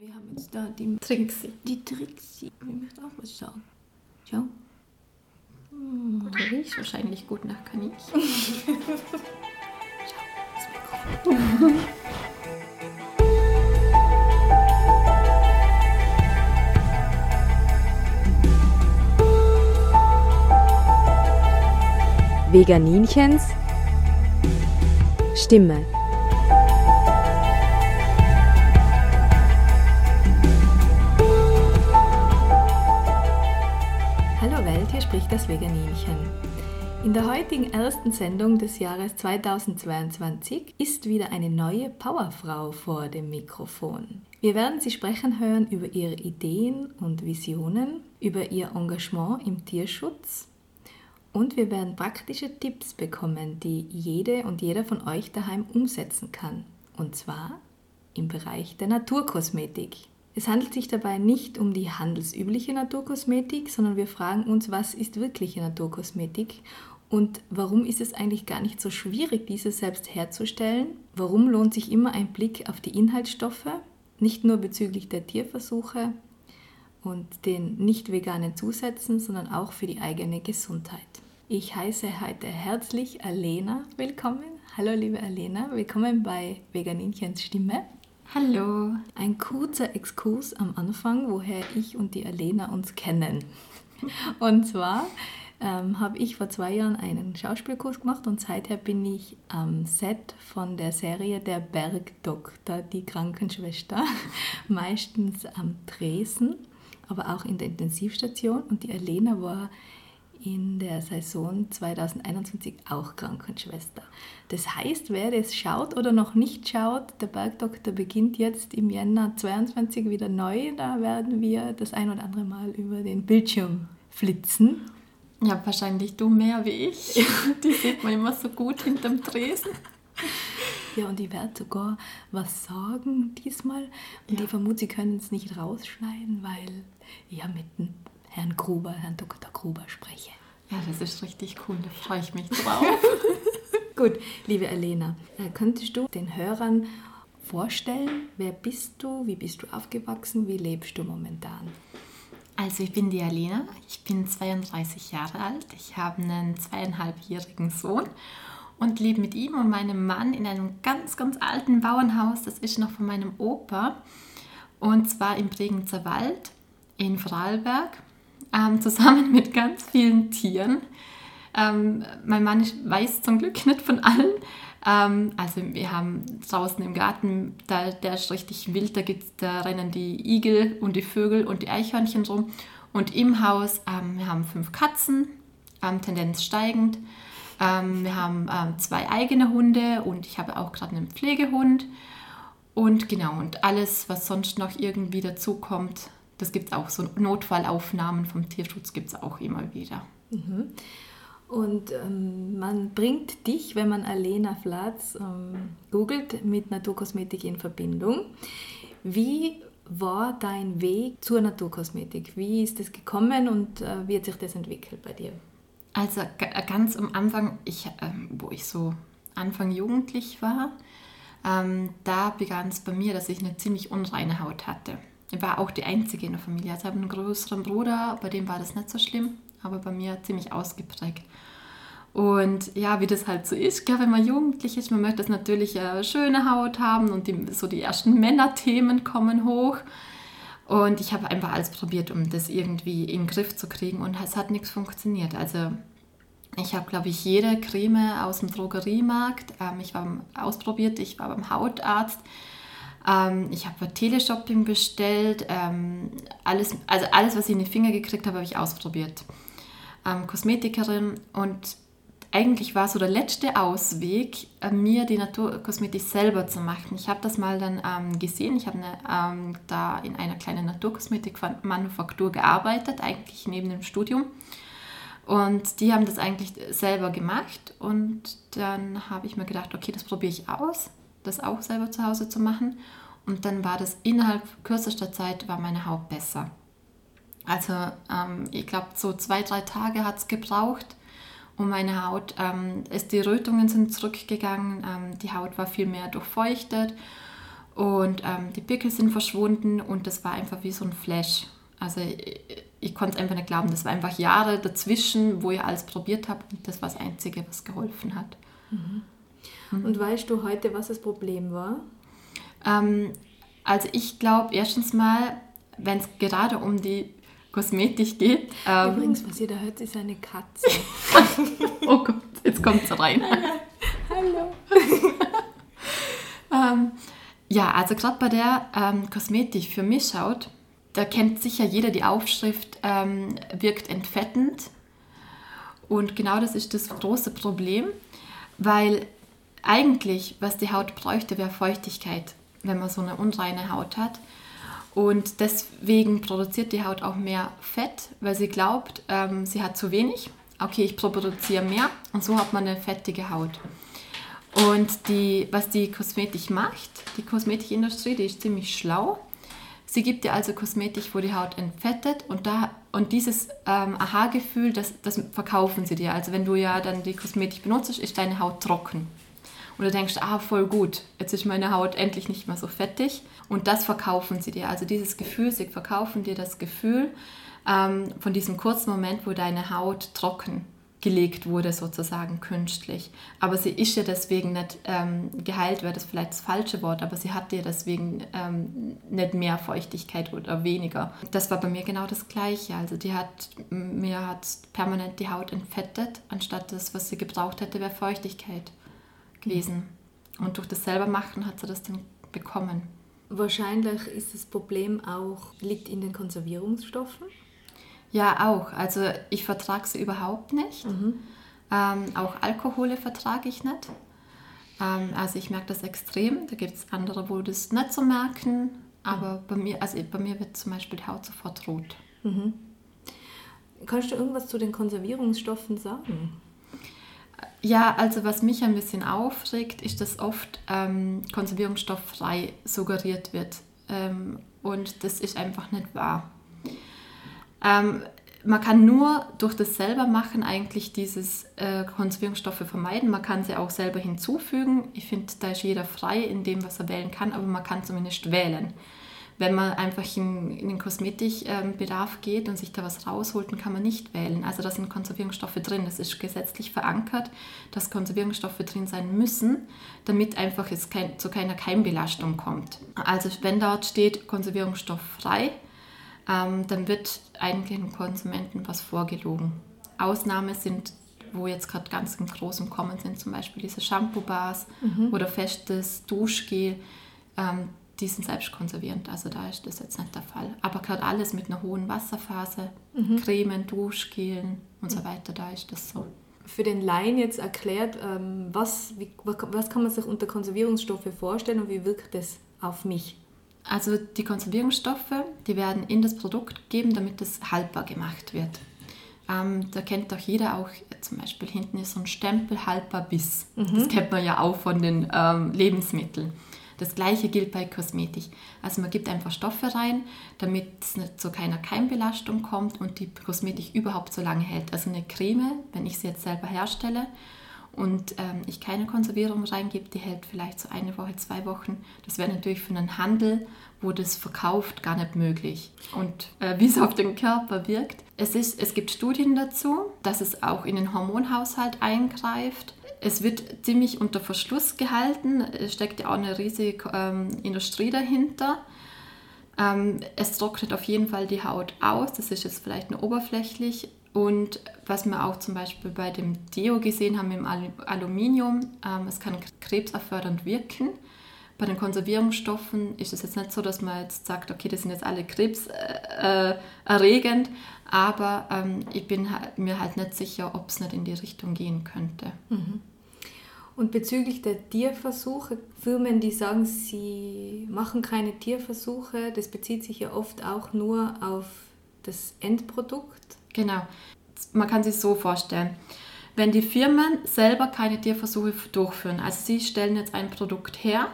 Wir haben jetzt da die Trixie. Die Trixie. Ich möchte auch was sagen. Schau. Hm, du riechst wahrscheinlich gut nach Kaninchen. Schau, das Mikrofon. Veganinchens Stimme. Das Veganinchen. In der heutigen ersten Sendung des Jahres 2022 ist wieder eine neue Powerfrau vor dem Mikrofon. Wir werden sie sprechen hören über ihre Ideen und Visionen, über ihr Engagement im Tierschutz und wir werden praktische Tipps bekommen, die jede und jeder von euch daheim umsetzen kann. Und zwar im Bereich der Naturkosmetik. Es handelt sich dabei nicht um die handelsübliche Naturkosmetik, sondern wir fragen uns, was ist wirkliche Naturkosmetik und warum ist es eigentlich gar nicht so schwierig, diese selbst herzustellen? Warum lohnt sich immer ein Blick auf die Inhaltsstoffe, nicht nur bezüglich der Tierversuche und den nicht veganen Zusätzen, sondern auch für die eigene Gesundheit. Ich heiße heute herzlich Alena willkommen. Hallo liebe Alena, willkommen bei Veganinchens Stimme. Hallo. Ein kurzer Exkurs am Anfang, woher ich und die Alena uns kennen. Und zwar ähm, habe ich vor zwei Jahren einen Schauspielkurs gemacht und seither bin ich am Set von der Serie Der Bergdoktor, die Krankenschwester, meistens am Tresen, aber auch in der Intensivstation. Und die Alena war in der Saison 2021 auch Krankenschwester. Das heißt, wer das schaut oder noch nicht schaut, der Bergdoktor beginnt jetzt im Jänner 22 wieder neu. Da werden wir das ein oder andere Mal über den Bildschirm flitzen. Ja, wahrscheinlich du mehr wie ich. Die sieht man immer so gut hinterm Tresen. Ja, und ich werde sogar was sagen diesmal. Und ja. ich vermute, sie können es nicht rausschneiden, weil ja mit dem Herrn Gruber, Herrn Dr. Gruber spreche. Ja, das ist richtig cool, da freue ich mich drauf. Gut, liebe Elena, äh, könntest du den Hörern vorstellen, wer bist du, wie bist du aufgewachsen, wie lebst du momentan? Also ich bin die Alena, ich bin 32 Jahre alt, ich habe einen zweieinhalbjährigen Sohn und lebe mit ihm und meinem Mann in einem ganz, ganz alten Bauernhaus, das ist noch von meinem Opa und zwar im Bregenzer Wald in Vorarlberg ähm, zusammen mit ganz vielen Tieren. Ähm, mein Mann weiß zum Glück nicht von allen. Ähm, also wir haben draußen im Garten, da, der ist richtig wild, da, gibt's, da rennen die Igel und die Vögel und die Eichhörnchen rum. Und im Haus, ähm, wir haben fünf Katzen, ähm, Tendenz steigend. Ähm, wir haben zwei eigene Hunde und ich habe auch gerade einen Pflegehund. Und genau, und alles, was sonst noch irgendwie dazu kommt, das gibt es auch, so Notfallaufnahmen vom Tierschutz gibt es auch immer wieder. Mhm. Und ähm, man bringt dich, wenn man Alena Flatz ähm, googelt, mit Naturkosmetik in Verbindung. Wie war dein Weg zur Naturkosmetik? Wie ist es gekommen und äh, wie hat sich das entwickelt bei dir? Also ganz am Anfang, ich, ähm, wo ich so Anfang jugendlich war, ähm, da begann es bei mir, dass ich eine ziemlich unreine Haut hatte. War auch die Einzige in der Familie. Also ich habe einen größeren Bruder, bei dem war das nicht so schlimm, aber bei mir ziemlich ausgeprägt. Und ja, wie das halt so ist, glaube wenn man jugendlich ist, man möchte natürlich eine schöne Haut haben und die, so die ersten Männerthemen kommen hoch. Und ich habe einfach alles probiert, um das irgendwie in den Griff zu kriegen und es hat nichts funktioniert. Also ich habe, glaube ich, jede Creme aus dem Drogeriemarkt, ähm, ich war ausprobiert, ich war beim Hautarzt, ähm, ich habe Teleshopping bestellt. Ähm, alles, also alles, was ich in die Finger gekriegt habe, habe ich ausprobiert. Ähm, Kosmetikerin und eigentlich war so der letzte Ausweg, äh, mir die Naturkosmetik selber zu machen. Ich habe das mal dann ähm, gesehen. Ich habe ähm, da in einer kleinen Naturkosmetikmanufaktur gearbeitet, eigentlich neben dem Studium. Und die haben das eigentlich selber gemacht. Und dann habe ich mir gedacht, okay, das probiere ich aus das auch selber zu Hause zu machen. Und dann war das innerhalb kürzester Zeit war meine Haut besser. Also ähm, ich glaube, so zwei, drei Tage hat es gebraucht und meine Haut, ähm, ist, die Rötungen sind zurückgegangen, ähm, die Haut war viel mehr durchfeuchtet Und ähm, die Pickel sind verschwunden und das war einfach wie so ein Flash. Also ich, ich konnte es einfach nicht glauben. Das war einfach Jahre dazwischen, wo ich alles probiert habe und das war das Einzige, was geholfen hat. Mhm. Und weißt du heute, was das Problem war? Ähm, also ich glaube erstens mal, wenn es gerade um die Kosmetik geht. Ähm, Übrigens, was ihr da hört, ist eine Katze. oh Gott, jetzt kommt sie rein. Hallo. ähm, ja, also gerade bei der ähm, Kosmetik für mich schaut, da kennt sicher jeder die Aufschrift, ähm, wirkt entfettend. Und genau das ist das große Problem, weil eigentlich, was die Haut bräuchte, wäre Feuchtigkeit, wenn man so eine unreine Haut hat. Und deswegen produziert die Haut auch mehr Fett, weil sie glaubt, ähm, sie hat zu wenig. Okay, ich produziere mehr und so hat man eine fettige Haut. Und die, was die Kosmetik macht, die Kosmetikindustrie, die ist ziemlich schlau. Sie gibt dir also Kosmetik, wo die Haut entfettet und, da, und dieses ähm, Aha-Gefühl, das, das verkaufen sie dir. Also wenn du ja dann die Kosmetik benutzt, ist deine Haut trocken. Und du denkst, ah, voll gut, jetzt ist meine Haut endlich nicht mehr so fettig. Und das verkaufen sie dir. Also dieses Gefühl, sie verkaufen dir das Gefühl ähm, von diesem kurzen Moment, wo deine Haut trocken gelegt wurde, sozusagen künstlich. Aber sie ist ja deswegen nicht ähm, geheilt, wäre das vielleicht das falsche Wort, aber sie hat ja deswegen ähm, nicht mehr Feuchtigkeit oder weniger. Das war bei mir genau das Gleiche. Also die hat, mir hat permanent die Haut entfettet, anstatt das, was sie gebraucht hätte, wäre Feuchtigkeit gewesen. Und durch das selber machen hat sie das dann bekommen. Wahrscheinlich ist das Problem auch, liegt in den Konservierungsstoffen? Ja, auch. Also ich vertrage sie überhaupt nicht. Mhm. Ähm, auch Alkohole vertrage ich nicht. Ähm, also ich merke das extrem. Da gibt es andere, wo das nicht so merken. Aber mhm. bei mir, also bei mir wird zum Beispiel die Haut sofort rot. Mhm. Kannst du irgendwas zu den Konservierungsstoffen sagen? Ja, also was mich ein bisschen aufregt, ist, dass oft ähm, konservierungsstofffrei suggeriert wird. Ähm, und das ist einfach nicht wahr. Ähm, man kann nur durch das selber machen eigentlich dieses äh, Konservierungsstoffe vermeiden. Man kann sie auch selber hinzufügen. Ich finde, da ist jeder frei in dem, was er wählen kann, aber man kann zumindest wählen wenn man einfach in, in den Kosmetikbedarf geht und sich da was rausholt, dann kann man nicht wählen. Also da sind Konservierungsstoffe drin. Das ist gesetzlich verankert, dass Konservierungsstoffe drin sein müssen, damit einfach es kein, zu keiner Keimbelastung kommt. Also wenn dort steht Konservierungsstoff frei, ähm, dann wird eigentlich dem Konsumenten was vorgelogen. Ausnahme sind wo jetzt gerade ganz im Großen Kommen sind, zum Beispiel diese Shampoo-Bars mhm. oder festes Duschgel. Ähm, die sind selbst konservierend, also da ist das jetzt nicht der Fall. Aber gerade alles mit einer hohen Wasserphase, mhm. Cremen, Duschgelen und so weiter, da ist das so. Für den Laien jetzt erklärt, ähm, was, wie, was kann man sich unter Konservierungsstoffe vorstellen und wie wirkt das auf mich? Also die Konservierungsstoffe, die werden in das Produkt gegeben, damit es haltbar gemacht wird. Ähm, da kennt doch jeder auch, zum Beispiel hinten ist so ein Stempel haltbar bis. Mhm. Das kennt man ja auch von den ähm, Lebensmitteln. Das gleiche gilt bei Kosmetik. Also man gibt einfach Stoffe rein, damit es zu keiner Keimbelastung kommt und die Kosmetik überhaupt so lange hält. Also eine Creme, wenn ich sie jetzt selber herstelle und ähm, ich keine Konservierung reingebe, die hält vielleicht so eine Woche, zwei Wochen. Das wäre natürlich für einen Handel, wo das verkauft, gar nicht möglich. Und äh, wie es auf den Körper wirkt. Es, ist, es gibt Studien dazu, dass es auch in den Hormonhaushalt eingreift es wird ziemlich unter Verschluss gehalten. Es steckt ja auch eine riesige ähm, Industrie dahinter. Ähm, es trocknet auf jeden Fall die Haut aus. Das ist jetzt vielleicht nur oberflächlich. Und was wir auch zum Beispiel bei dem Deo gesehen haben im Aluminium, ähm, es kann krebserfördernd wirken. Bei den Konservierungsstoffen ist es jetzt nicht so, dass man jetzt sagt, okay, das sind jetzt alle krebserregend, aber ähm, ich bin mir halt nicht sicher, ob es nicht in die Richtung gehen könnte. Mhm. Und bezüglich der Tierversuche, Firmen, die sagen, sie machen keine Tierversuche, das bezieht sich ja oft auch nur auf das Endprodukt. Genau. Man kann sich so vorstellen. Wenn die Firmen selber keine Tierversuche durchführen, also sie stellen jetzt ein Produkt her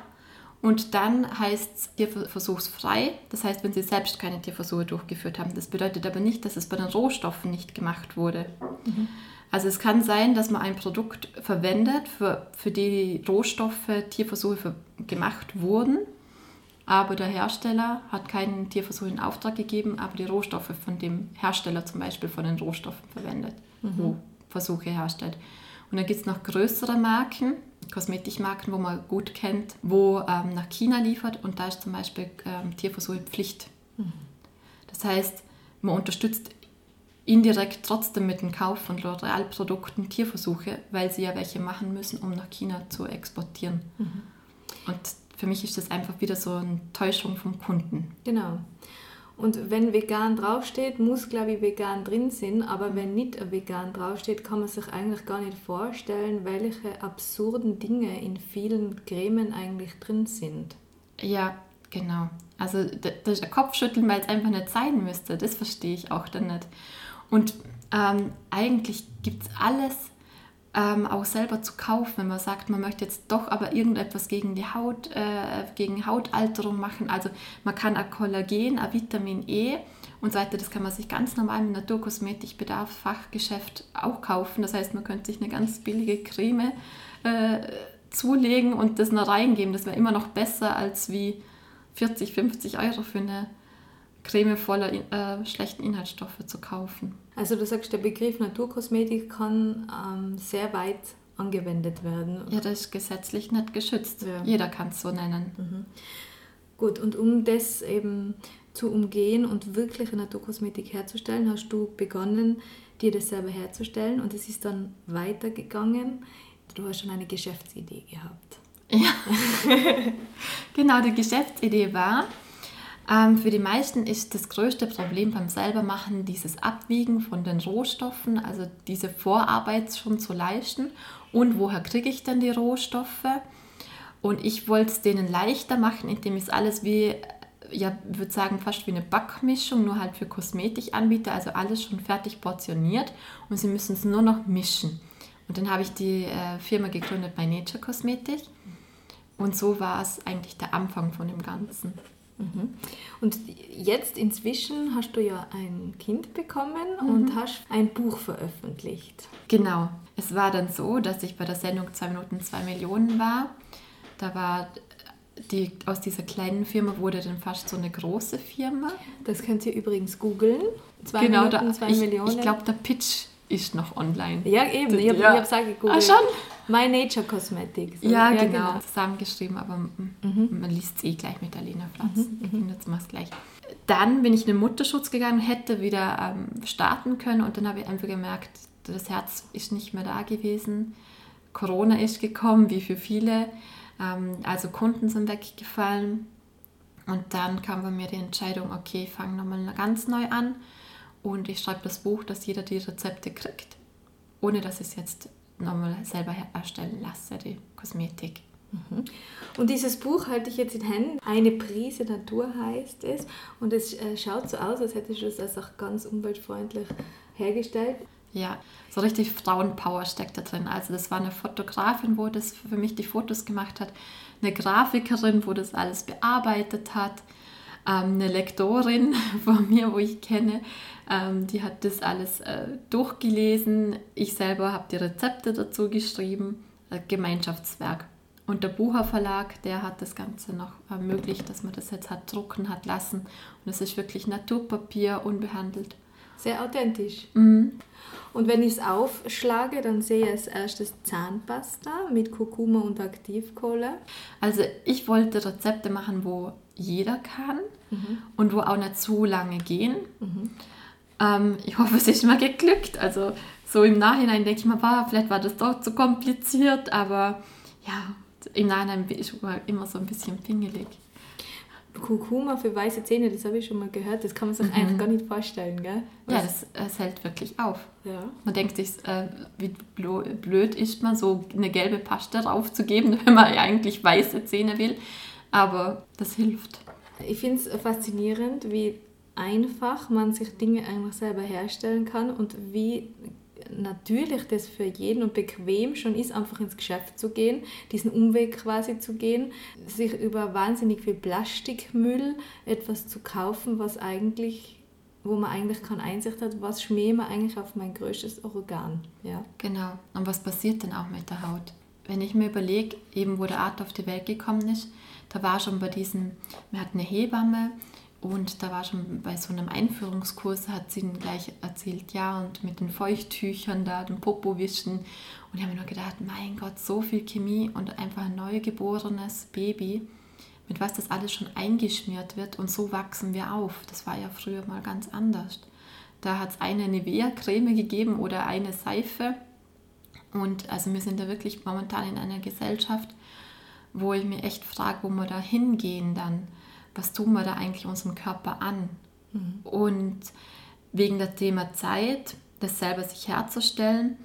und dann heißt es tierversuchsfrei, das heißt, wenn sie selbst keine Tierversuche durchgeführt haben. Das bedeutet aber nicht, dass es bei den Rohstoffen nicht gemacht wurde. Mhm. Also es kann sein, dass man ein Produkt verwendet, für, für die Rohstoffe Tierversuche gemacht wurden. aber der Hersteller hat keinen Tierversuch in Auftrag gegeben, aber die Rohstoffe von dem Hersteller zum Beispiel von den Rohstoffen verwendet, wo Versuche herstellt. Und dann gibt es noch größere Marken, Kosmetikmarken, wo man gut kennt, wo ähm, nach China liefert und da ist zum Beispiel ähm, Tierversuche Pflicht. Das heißt, man unterstützt indirekt trotzdem mit dem Kauf von L'Oreal-Produkten Tierversuche, weil sie ja welche machen müssen, um nach China zu exportieren. Und für mich ist das einfach wieder so eine Täuschung vom Kunden. Genau. Und wenn vegan draufsteht, muss, glaube ich, vegan drin sein. Aber wenn nicht vegan draufsteht, kann man sich eigentlich gar nicht vorstellen, welche absurden Dinge in vielen Cremen eigentlich drin sind. Ja, genau. Also da- das Kopfschütteln, weil es einfach nicht sein müsste. Das verstehe ich auch dann nicht. Und ähm, eigentlich gibt es alles ähm, auch selber zu kaufen, wenn man sagt, man möchte jetzt doch aber irgendetwas gegen die Haut, äh, gegen Hautalterung machen. Also man kann ein Kollagen, ein Vitamin E und so weiter, das kann man sich ganz normal im Naturkosmetikbedarf-Fachgeschäft auch kaufen. Das heißt, man könnte sich eine ganz billige Creme äh, zulegen und das noch reingeben. Das wäre immer noch besser als wie 40, 50 Euro für eine Creme voller äh, schlechten Inhaltsstoffe zu kaufen. Also du sagst, der Begriff Naturkosmetik kann ähm, sehr weit angewendet werden. Ja, das ist gesetzlich nicht geschützt. Ja. Jeder kann es so nennen. Gut, und um das eben zu umgehen und wirkliche Naturkosmetik herzustellen, hast du begonnen, dir das selber herzustellen und es ist dann weitergegangen. Du hast schon eine Geschäftsidee gehabt. Genau, die Geschäftsidee war, ähm, für die meisten ist das größte Problem beim selbermachen dieses Abwiegen von den Rohstoffen, also diese Vorarbeit schon zu leisten und woher kriege ich denn die Rohstoffe? Und ich wollte es denen leichter machen, indem ich es alles wie, ja, würde sagen, fast wie eine Backmischung, nur halt für Kosmetik anbiete, also alles schon fertig portioniert und sie müssen es nur noch mischen. Und dann habe ich die äh, Firma gegründet bei Nature Kosmetik. Und so war es eigentlich der Anfang von dem Ganzen. Und jetzt inzwischen hast du ja ein Kind bekommen und hast ein Buch veröffentlicht. Genau. Es war dann so, dass ich bei der Sendung 2 Minuten 2 Millionen war. Da war die, aus dieser kleinen Firma wurde dann fast so eine große Firma. Das könnt ihr übrigens googeln. Zwei genau, Minuten, da, zwei ich, Millionen. ich glaube, der Pitch ist noch online. ja, eben. Ich habe Ja. ja. es auch gegoogelt. Ah, schon? My Nature Cosmetics. Ja, genau. Zusammengeschrieben, aber mm, man liest es eh gleich mit Lena Platz. Jetzt mach's gleich. Dann bin ich in den Mutterschutz gegangen, hätte wieder ähm, starten können und dann habe ich einfach gemerkt, das Herz ist nicht mehr da gewesen. Corona ist gekommen, wie für viele. Ähm, also Kunden sind weggefallen. Und dann kam bei mir die Entscheidung, okay, ich fange nochmal ganz neu an und ich schreibe das Buch, dass jeder die Rezepte kriegt, ohne dass ich es jetzt nochmal selber erstellen lasse, die Kosmetik. Und dieses Buch halte ich jetzt in Händen. Eine Prise Natur heißt es. Und es äh, schaut so aus, als hättest du es auch ganz umweltfreundlich hergestellt. Ja, so richtig Frauenpower steckt da drin. Also das war eine Fotografin, wo das für mich die Fotos gemacht hat, eine Grafikerin, wo das alles bearbeitet hat, eine Lektorin von mir, wo ich kenne, ähm, die hat das alles äh, durchgelesen. Ich selber habe die Rezepte dazu geschrieben, Gemeinschaftswerk. Und der Bucher Verlag, der hat das Ganze noch ermöglicht, dass man das jetzt hat drucken hat lassen. Und es ist wirklich Naturpapier, unbehandelt. Sehr authentisch. Mhm. Und wenn ich es aufschlage, dann sehe ich als erstes Zahnpasta mit Kurkuma und Aktivkohle. Also ich wollte Rezepte machen, wo jeder kann und wo auch nicht zu lange gehen. Ähm, ich hoffe, es ist mal geglückt. Also so im Nachhinein denke ich mir, wow, vielleicht war das doch zu kompliziert, aber ja, im Nachhinein bin ich immer so ein bisschen pingelig. Kurkuma für weiße Zähne, das habe ich schon mal gehört. Das kann man sich eigentlich gar nicht vorstellen, gell? Ja, das, das hält wirklich auf. ja. Man denkt sich, äh, wie blöd ist man, so eine gelbe Paste draufzugeben, wenn man eigentlich weiße Zähne will. Aber das hilft. Ich finde es faszinierend, wie einfach man sich Dinge eigentlich selber herstellen kann und wie natürlich das für jeden und bequem schon ist, einfach ins Geschäft zu gehen, diesen Umweg quasi zu gehen, sich über wahnsinnig viel Plastikmüll etwas zu kaufen, was eigentlich, wo man eigentlich keine Einsicht hat, was schmähe man eigentlich auf mein größtes Organ. Ja. Genau. Und was passiert denn auch mit der Haut? Wenn ich mir überlege, eben wo der Art auf die Welt gekommen ist, da war schon bei diesem, wir hatten eine Hebamme und da war schon bei so einem Einführungskurs, hat sie ihnen gleich erzählt, ja, und mit den Feuchttüchern da, den Popo wischen. Und ich habe mir nur gedacht, mein Gott, so viel Chemie und einfach ein neugeborenes Baby, mit was das alles schon eingeschmiert wird und so wachsen wir auf. Das war ja früher mal ganz anders. Da hat es eine Nivea-Creme gegeben oder eine Seife. Und also wir sind da wirklich momentan in einer Gesellschaft, wo ich mir echt frage, wo wir da hingehen dann was tun wir da eigentlich unserem Körper an? Mhm. Und wegen der Thema Zeit, das selber sich herzustellen,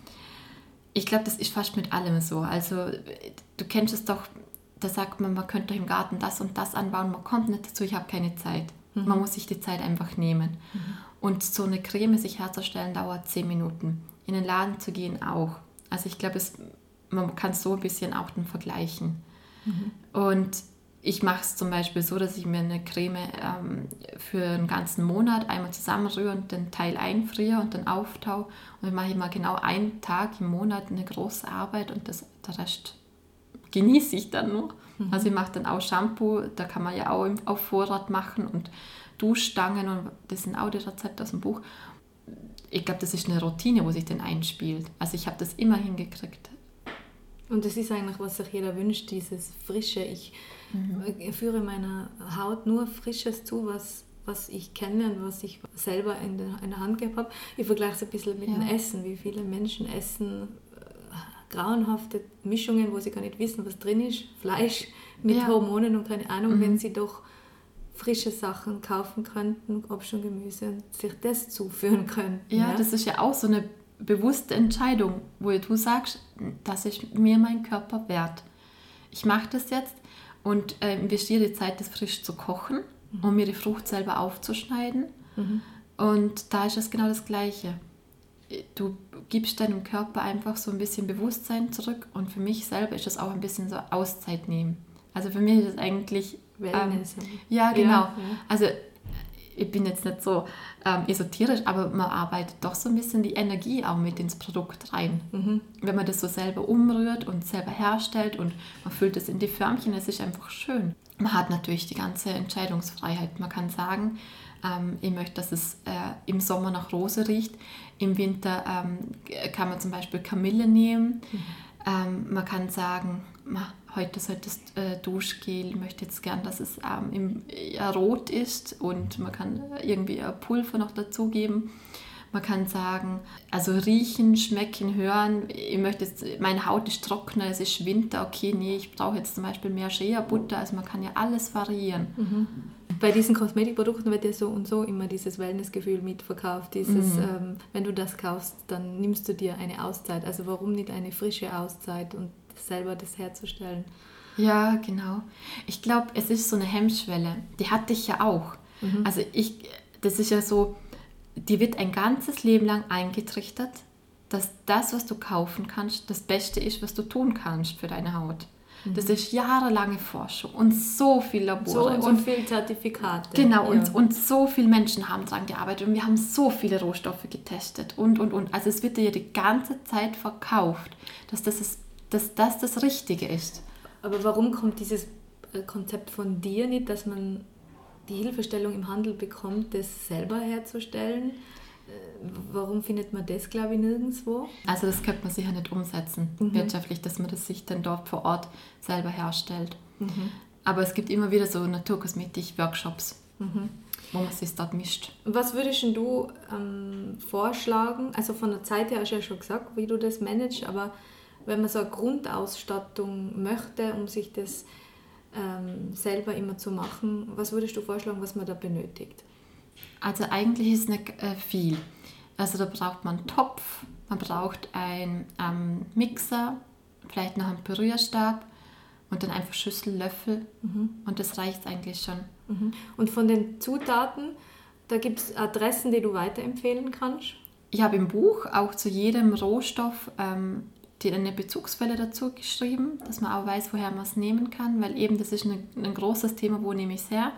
ich glaube, das ist fast mit allem so. Also du kennst es doch, da sagt man, man könnte im Garten das und das anbauen, man kommt nicht dazu, ich habe keine Zeit. Mhm. Man muss sich die Zeit einfach nehmen. Mhm. Und so eine Creme sich herzustellen, dauert zehn Minuten. In den Laden zu gehen auch. Also ich glaube, man kann so ein bisschen auch den vergleichen. Mhm. Und ich mache es zum Beispiel so, dass ich mir eine Creme ähm, für einen ganzen Monat einmal zusammenrühre und den Teil einfriere und dann auftau. Und dann mache ich mal genau einen Tag im Monat eine große Arbeit und das, der Rest genieße ich dann nur. Mhm. Also ich mache dann auch Shampoo, da kann man ja auch auf Vorrat machen und Duschstangen und das sind auch die Rezepte aus dem Buch. Ich glaube, das ist eine Routine, wo sich den einspielt. Also ich habe das immer hingekriegt. Und das ist eigentlich, was sich jeder wünscht, dieses frische. Ich Mhm. Führe meiner Haut nur Frisches zu, was, was ich kenne und was ich selber in der, in der Hand gehabt habe. Ich vergleiche es ein bisschen mit ja. dem Essen, wie viele Menschen essen äh, grauenhafte Mischungen, wo sie gar nicht wissen, was drin ist. Fleisch mit ja. Hormonen und keine Ahnung, mhm. wenn sie doch frische Sachen kaufen könnten, Obst und Gemüse, und sich das zuführen könnten. Ja, ja, das ist ja auch so eine bewusste Entscheidung, wo du sagst, das ist mir mein Körper wert. Ich mache das jetzt, und äh, investiere die Zeit, das frisch zu kochen, mhm. um mir die Frucht selber aufzuschneiden. Mhm. Und da ist es genau das Gleiche. Du gibst deinem Körper einfach so ein bisschen Bewusstsein zurück und für mich selber ist das auch ein bisschen so Auszeit nehmen. Also für mich ist es eigentlich... Wellness. Ähm, ja, genau. Ja, ja. Also ich bin jetzt nicht so ähm, esoterisch, aber man arbeitet doch so ein bisschen die Energie auch mit ins Produkt rein. Mhm. Wenn man das so selber umrührt und selber herstellt und man füllt es in die Förmchen, es ist einfach schön. Man hat natürlich die ganze Entscheidungsfreiheit. Man kann sagen, ähm, ich möchte, dass es äh, im Sommer nach Rose riecht. Im Winter ähm, kann man zum Beispiel Kamille nehmen. Mhm. Ähm, man kann sagen, heute sollte das äh, Duschgel, ich möchte jetzt gern, dass es ähm, im, ja, rot ist und man kann irgendwie ein Pulver noch dazugeben. Man kann sagen, also riechen, schmecken, hören. Ich möchte jetzt, meine Haut ist trockener, es ist Winter, okay, nee, ich brauche jetzt zum Beispiel mehr Shea-Butter. Also man kann ja alles variieren. Mhm. Bei diesen Kosmetikprodukten wird ja so und so immer dieses Wellnessgefühl mitverkauft. Dieses, mhm. ähm, wenn du das kaufst, dann nimmst du dir eine Auszeit. Also warum nicht eine frische Auszeit und selber das herzustellen. Ja, genau. Ich glaube, es ist so eine Hemmschwelle. Die hatte ich ja auch. Mhm. Also ich, das ist ja so, die wird ein ganzes Leben lang eingetrichtert, dass das, was du kaufen kannst, das Beste ist, was du tun kannst für deine Haut. Mhm. Das ist jahrelange Forschung und so viel Labore. So und, so viele Zertifikate. Genau, ja. und, und so viele Menschen haben daran gearbeitet und wir haben so viele Rohstoffe getestet und, und, und. Also es wird dir die ganze Zeit verkauft, dass das ist dass das das Richtige ist. Aber warum kommt dieses äh, Konzept von dir nicht, dass man die Hilfestellung im Handel bekommt, das selber herzustellen? Äh, warum findet man das, glaube ich, nirgendwo? Also das könnte man sicher nicht umsetzen, mhm. wirtschaftlich, dass man das sich dann dort vor Ort selber herstellt. Mhm. Aber es gibt immer wieder so Naturkosmetik-Workshops, mhm. wo man sich dort mischt. Was würdest du ähm, vorschlagen? Also von der Zeit her hast du ja schon gesagt, wie du das managst, aber wenn man so eine Grundausstattung möchte, um sich das ähm, selber immer zu machen, was würdest du vorschlagen, was man da benötigt? Also eigentlich ist nicht äh, viel. Also da braucht man einen Topf, man braucht einen ähm, Mixer, vielleicht noch einen Pürierstab und dann einfach Schüssel, Löffel mhm. und das reicht eigentlich schon. Mhm. Und von den Zutaten, da gibt es Adressen, die du weiterempfehlen kannst? Ich habe im Buch auch zu jedem Rohstoff ähm, die eine Bezugsquelle dazu geschrieben, dass man auch weiß, woher man es nehmen kann, weil eben das ist ein, ein großes Thema, wo nehme ich es her.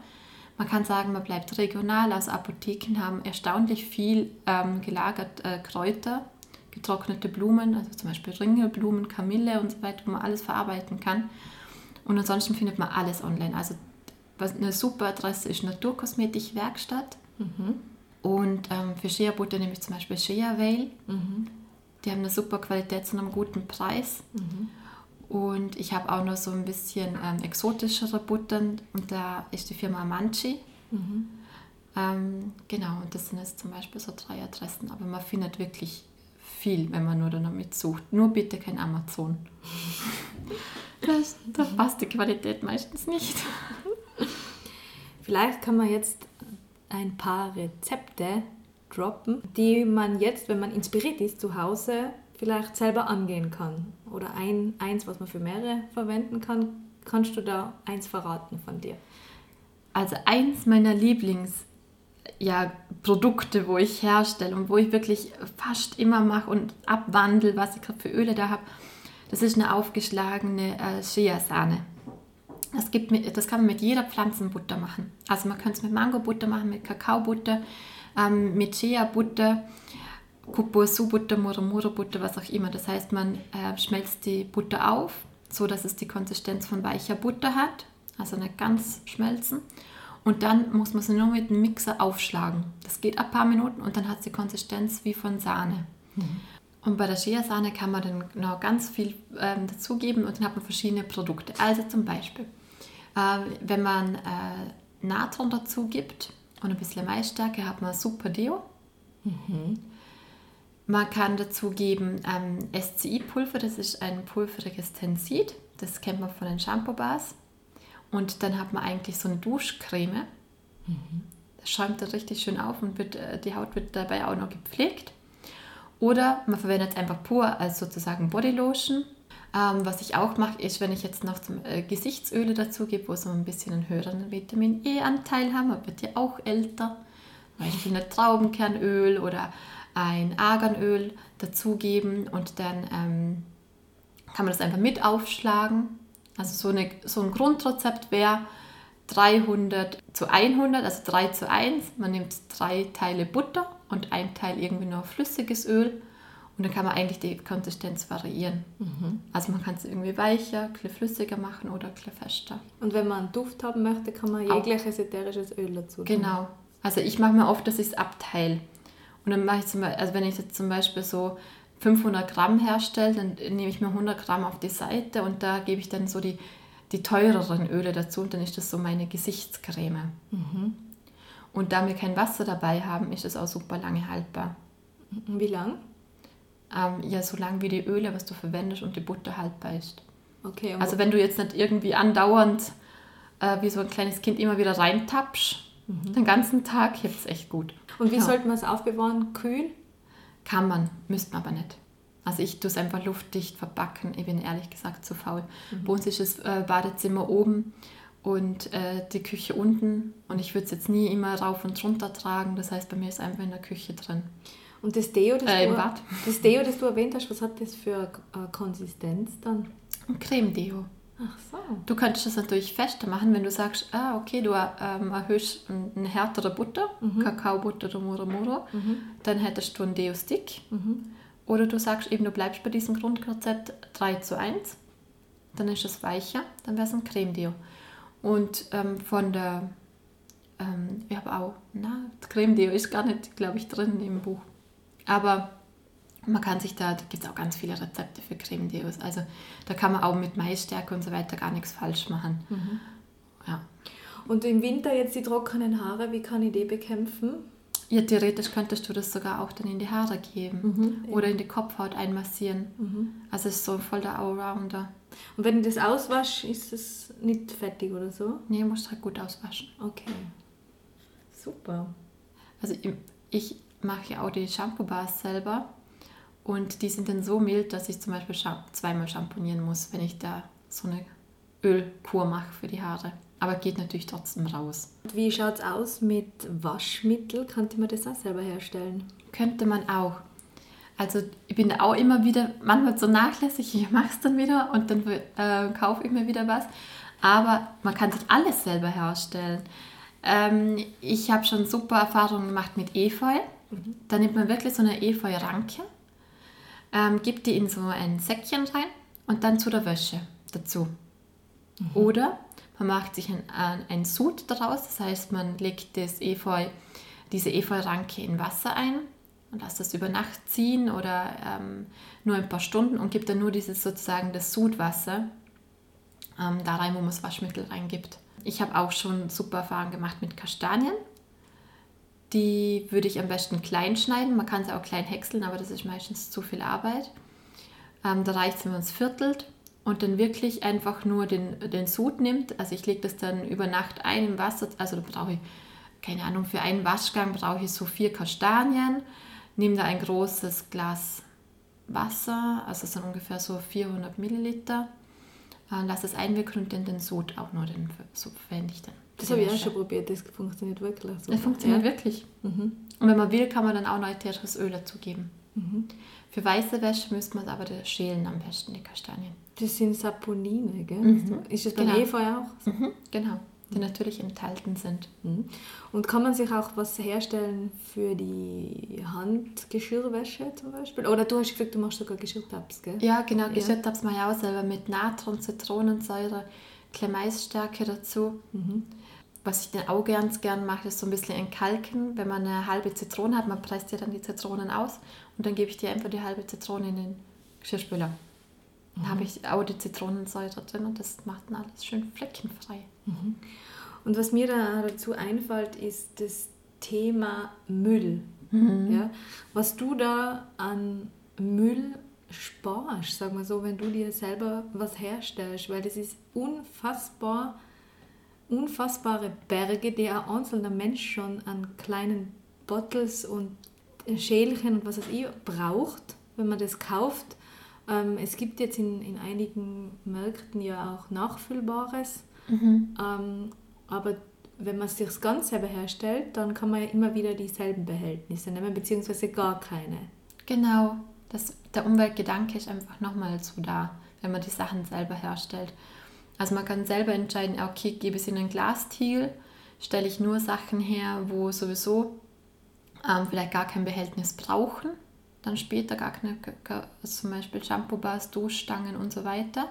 Man kann sagen, man bleibt regional. Also Apotheken haben erstaunlich viel ähm, gelagert äh, Kräuter, getrocknete Blumen, also zum Beispiel Ringelblumen, Kamille und so weiter, wo man alles verarbeiten kann. Und ansonsten findet man alles online. Also was eine super Adresse ist Naturkosmetik Werkstatt. Und ähm, für Shea Butter nehme ich zum Beispiel Shea Vale. Die haben eine super Qualität zu einem guten Preis. Und ich habe auch noch so ein bisschen ähm, exotischere Buttern. Und da ist die Firma Amanchi. Ähm, genau, und das sind jetzt zum Beispiel so drei Adressen. Aber man findet wirklich viel, wenn man nur damit sucht. Nur bitte kein Amazon. Das, da passt die Qualität meistens nicht. Vielleicht kann man jetzt ein paar Rezepte droppen, die man jetzt, wenn man inspiriert ist zu Hause, vielleicht selber angehen kann. Oder ein, eins, was man für mehrere verwenden kann. Kannst du da eins verraten von dir? Also eins meiner Lieblings ja, Produkte, wo ich herstelle und wo ich wirklich fast immer mache und abwandle, was ich gerade für Öle da habe, das ist eine aufgeschlagene äh, Shea-Sahne. Das, das kann man mit jeder Pflanzenbutter machen. Also man kann es mit Mangobutter machen, mit Kakaobutter, ähm, mit Shea-Butter, Kupuasu-Butter, Murumuru-Butter, was auch immer. Das heißt, man äh, schmelzt die Butter auf, so dass es die Konsistenz von weicher Butter hat, also nicht ganz schmelzen. Und dann muss man sie nur mit dem Mixer aufschlagen. Das geht ein paar Minuten und dann hat es die Konsistenz wie von Sahne. Und bei der Shea-Sahne kann man dann noch ganz viel ähm, dazugeben und dann hat man verschiedene Produkte. Also zum Beispiel, äh, wenn man äh, Natron dazu gibt und ein bisschen Maisstärke, hat man super Deo. Man kann dazu geben ähm, SCI-Pulver, das ist ein pulveriges Tensid. Das kennt man von den Shampoo-Bars. Und dann hat man eigentlich so eine Duschcreme. Das schäumt dann richtig schön auf und wird, äh, die Haut wird dabei auch noch gepflegt. Oder man verwendet es einfach pur als sozusagen Bodylotion. Ähm, was ich auch mache, ist, wenn ich jetzt noch zum äh, Gesichtsöle dazu gebe, wo so ein bisschen einen höheren Vitamin E-Anteil haben, wird ja auch älter. Zum Beispiel ein Traubenkernöl oder ein Arganöl dazugeben und dann ähm, kann man das einfach mit aufschlagen. Also so, eine, so ein Grundrezept wäre 300 zu 100, also 3 zu 1. Man nimmt drei Teile Butter und ein Teil irgendwie nur flüssiges Öl und dann kann man eigentlich die Konsistenz variieren. Also man kann es irgendwie weicher, ein flüssiger machen oder ein bisschen fester. Und wenn man einen Duft haben möchte, kann man jegliches ätherisches Öl dazu tun. Genau. Also ich mache mir oft, dass ich es abteile. Und dann mache ich zum Beispiel, also wenn ich jetzt zum Beispiel so 500 Gramm herstelle, dann nehme ich mir 100 Gramm auf die Seite und da gebe ich dann so die, die teureren Öle dazu und dann ist das so meine Gesichtscreme. Und da wir kein Wasser dabei haben, ist es auch super lange haltbar. Wie lang? Ähm, ja, so lang wie die Öle, was du verwendest und die Butter haltbar ist. Okay, Also wenn du jetzt nicht irgendwie andauernd äh, wie so ein kleines Kind immer wieder reintappst, den ganzen Tag hebt es echt gut. Und wie Ja. sollte man es aufbewahren? Kühl? Kann man, müsste man aber nicht. Also ich tue es einfach luftdicht verbacken. Ich bin ehrlich gesagt zu faul. Bei uns ist das äh, Badezimmer oben und äh, die Küche unten. Und ich würde es jetzt nie immer rauf und runter tragen. Das heißt, bei mir ist einfach in der Küche drin. Und das Deo, das, Äh, du, das Deo, das du erwähnt hast, was hat das für äh, Konsistenz dann? Und Creme-Deo. Ach so. Du könntest das natürlich fester machen, wenn du sagst, ah, okay, du ähm, erhöhst ein- eine härtere Butter, Kakaobutter oder Murumuru, dann hättest du einen Deo-Stick. Oder du sagst eben, du bleibst bei diesem Grundrezept 3 zu 1, dann ist es weicher, dann wäre es ein Creme-Deo. Und ähm, von der, ähm, ich habe auch, na, das Creme-Deo ist gar nicht, glaube ich, drin im Buch. Aber man kann sich da, da gibt es auch ganz viele Rezepte für Creme-Deos. Also da kann man auch mit Maisstärke und so weiter gar nichts falsch machen. Ja. Und im Winter jetzt die trockenen Haare, wie kann ich die bekämpfen? ja, theoretisch könntest du das sogar auch dann in die Haare geben oder in die Kopfhaut einmassieren. Also es ist so voll der Allrounder. Und wenn ich das auswasche, ist es nicht fettig oder so? Nee, musst halt gut auswaschen. Okay. Super. Also ich, ich mache ja auch die Shampoo-Bars selber und die sind dann so mild, dass ich zum Beispiel zweimal shampoonieren muss, wenn ich da so eine Ölkur mache für die Haare. Aber geht natürlich trotzdem raus. Und wie schaut es aus mit Waschmittel? Könnte man das auch selber herstellen? Könnte man auch. Also ich bin da auch immer wieder, manchmal so nachlässig, ich mache es dann wieder und dann äh, kaufe ich mir wieder was. Aber man kann sich alles selber herstellen. Ähm, ich habe schon super Erfahrungen gemacht mit Efeu. Da nimmt man wirklich so eine Efeu-Ranke, ähm, gibt die in so ein Säckchen rein und dann zu der Wäsche dazu. Oder man macht sich ein, ein, ein Sud daraus, das heißt, man legt das Efeu, diese Efeu-Ranke in Wasser ein und lässt das über Nacht ziehen oder ähm, nur ein paar Stunden und gibt dann nur dieses sozusagen das Sudwasser ähm, da rein, wo man das Waschmittel reingibt. Ich habe auch schon super Erfahrungen gemacht mit Kastanien. Die würde ich am besten klein schneiden. Man kann sie auch klein häckseln, aber das ist meistens zu viel Arbeit. Ähm, da reicht es, wenn man es viertelt und dann wirklich einfach nur den, den Sud nimmt. Also ich lege das dann über Nacht ein im Wasser. Also da brauche ich, keine Ahnung, für einen Waschgang brauche ich so vier Kastanien. Nehme da ein großes Glas Wasser, also so ungefähr so 400 Milliliter. Äh, lasse es einwickeln und dann den Sud auch nur den, so verwende ich dann. Das habe ich auch schon probiert, das funktioniert wirklich. So. Das funktioniert ja. wirklich. Mhm. Und wenn man will, kann man dann auch noch ätherisches Öl dazugeben. Mhm. Für weiße Wäsche müsste man aber schälen am besten, die Kastanien. Das sind Saponine, gell? Mhm. Ist das beim genau. Efeu auch? Mhm. Genau, die natürlich enthalten sind. Mhm. Und kann man sich auch was herstellen für die Handgeschirrwäsche zum Beispiel? Oder du hast gesagt, du machst sogar Geschirrtabs, gell? Ja, genau, Geschirrtabs mache ich auch selber mit Natron, Zitronensäure, Klemaisstärke dazu. Mhm. Was ich dann auch ganz gern mache, ist so ein bisschen entkalken. Wenn man eine halbe Zitrone hat, man presst ja dann die Zitronen aus und dann gebe ich dir einfach die halbe Zitrone in den Geschirrspüler. Dann mhm. habe ich auch die Zitronensäure drin und das macht dann alles schön fleckenfrei. Mhm. Und was mir da dazu einfällt, ist das Thema Müll. Mhm. Ja? Was du da an Müll sparst, sag mal so, wenn du dir selber was herstellst, weil das ist unfassbar, unfassbare Berge, die ein einzelner Mensch schon an kleinen Bottles und Schälchen und was auch immer braucht, wenn man das kauft. Ähm, es gibt jetzt in, in einigen Märkten ja auch Nachfüllbares, mhm. ähm, aber wenn man es sich ganz selber herstellt, dann kann man ja immer wieder dieselben Behältnisse nehmen, beziehungsweise gar keine. Genau, das, der Umweltgedanke ist einfach nochmal so da, wenn man die Sachen selber herstellt. Also man kann selber entscheiden, okay, gebe es in ein Glastiegel, stelle ich nur Sachen her, wo sowieso ähm, vielleicht gar kein Behältnis brauchen, dann später gar keine, also zum Beispiel Shampoo-Bars, Duschstangen und so weiter.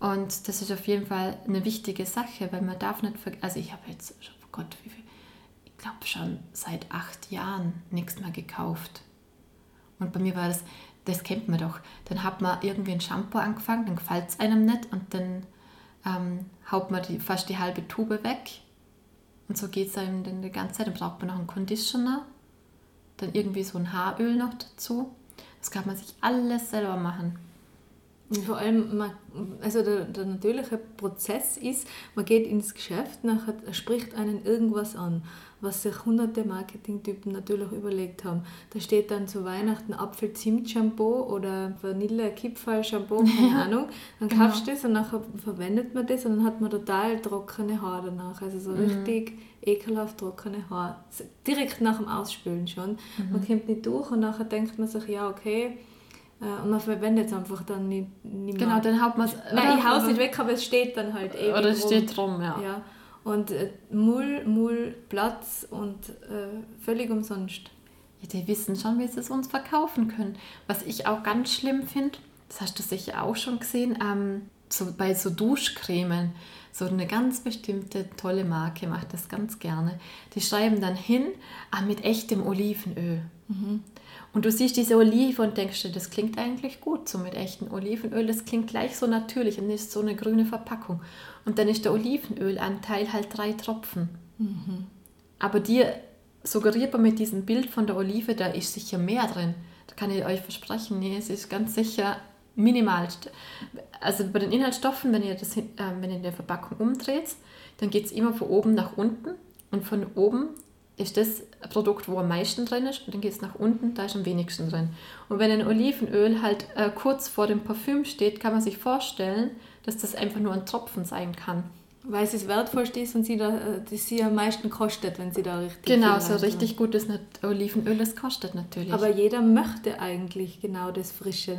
Und das ist auf jeden Fall eine wichtige Sache, weil man darf nicht vergessen, also ich habe jetzt, oh Gott, wie viel, ich glaube schon seit acht Jahren nichts mehr gekauft. Und bei mir war das, das kennt man doch. Dann hat man irgendwie ein Shampoo angefangen, dann gefällt es einem nicht und dann ähm, haut man die, fast die halbe Tube weg und so geht es einem dann die ganze Zeit. Dann braucht man noch einen Conditioner, dann irgendwie so ein Haaröl noch dazu. Das kann man sich alles selber machen. Und vor allem, man, also der, der natürliche Prozess ist, man geht ins Geschäft, nachher spricht einen irgendwas an was sich hunderte Marketingtypen natürlich überlegt haben. Da steht dann zu Weihnachten Apfel-Zimt-Shampoo oder Vanille-Kipferl-Shampoo, keine Ahnung. Dann genau. kaufst du das und nachher verwendet man das und dann hat man total trockene Haare danach. Also so mhm. richtig ekelhaft trockene Haare. Direkt nach dem Ausspülen schon. Mhm. Man kommt nicht durch und nachher denkt man sich, ja okay, äh, und man verwendet es einfach dann nicht, nicht mehr. Genau, dann haut man es... Nein, ich haue es nicht weg, aber es steht dann halt ewig Oder es steht drum, ja. ja. Und äh, Mull, Mull, Platz und äh, völlig umsonst. Ja, die wissen schon, wie sie es uns verkaufen können. Was ich auch ganz schlimm finde, das hast du sicher auch schon gesehen, ähm, so bei so Duschcremen, so eine ganz bestimmte tolle Marke macht das ganz gerne. Die schreiben dann hin, ah, mit echtem Olivenöl. Mhm. Und du siehst diese Olive und denkst dir, das klingt eigentlich gut, so mit echtem Olivenöl. Das klingt gleich so natürlich und ist so eine grüne Verpackung. Und dann ist der Olivenölanteil halt drei Tropfen. Mhm. Aber dir suggeriert man mit diesem Bild von der Olive, da ist sicher mehr drin. Da kann ich euch versprechen, nee, es ist ganz sicher minimal. Also bei den Inhaltsstoffen, wenn ihr, das, äh, wenn ihr in der Verpackung umdreht, dann geht es immer von oben nach unten und von oben ist das Produkt, wo am meisten drin ist und dann geht es nach unten, da ist am wenigsten drin. Und wenn ein Olivenöl halt äh, kurz vor dem Parfüm steht, kann man sich vorstellen, dass das einfach nur ein Tropfen sein kann. Weil es das wertvollste ist und sie da, äh, das sie am meisten kostet, wenn sie da richtig Genau, so richtig gutes Olivenöl, das kostet natürlich. Aber jeder möchte eigentlich genau das frische.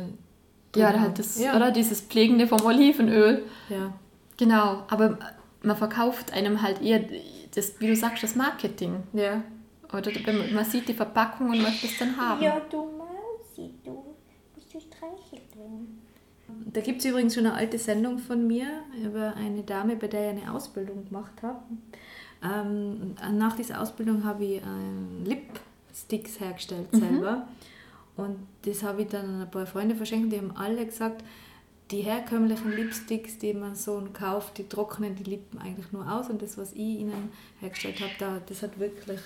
Ja, halt das, ja. oder dieses Pflegende vom Olivenöl. Ja. Genau, aber man verkauft einem halt eher das, wie du sagst, das Marketing. Ja. Oder man sieht die Verpackung und möchte es dann haben. Ja, du Mausi, du musst du streichelt werden. Da gibt es übrigens schon eine alte Sendung von mir über eine Dame, bei der ich eine Ausbildung gemacht habe. Ähm, nach dieser Ausbildung habe ich ähm, Lipsticks hergestellt selber. Und das habe ich dann an ein paar Freunde verschenkt. Die haben alle gesagt, die herkömmlichen Lipsticks, die man so kauft, die trocknen die Lippen eigentlich nur aus. Und das, was ich ihnen hergestellt habe, da, das hat wirklich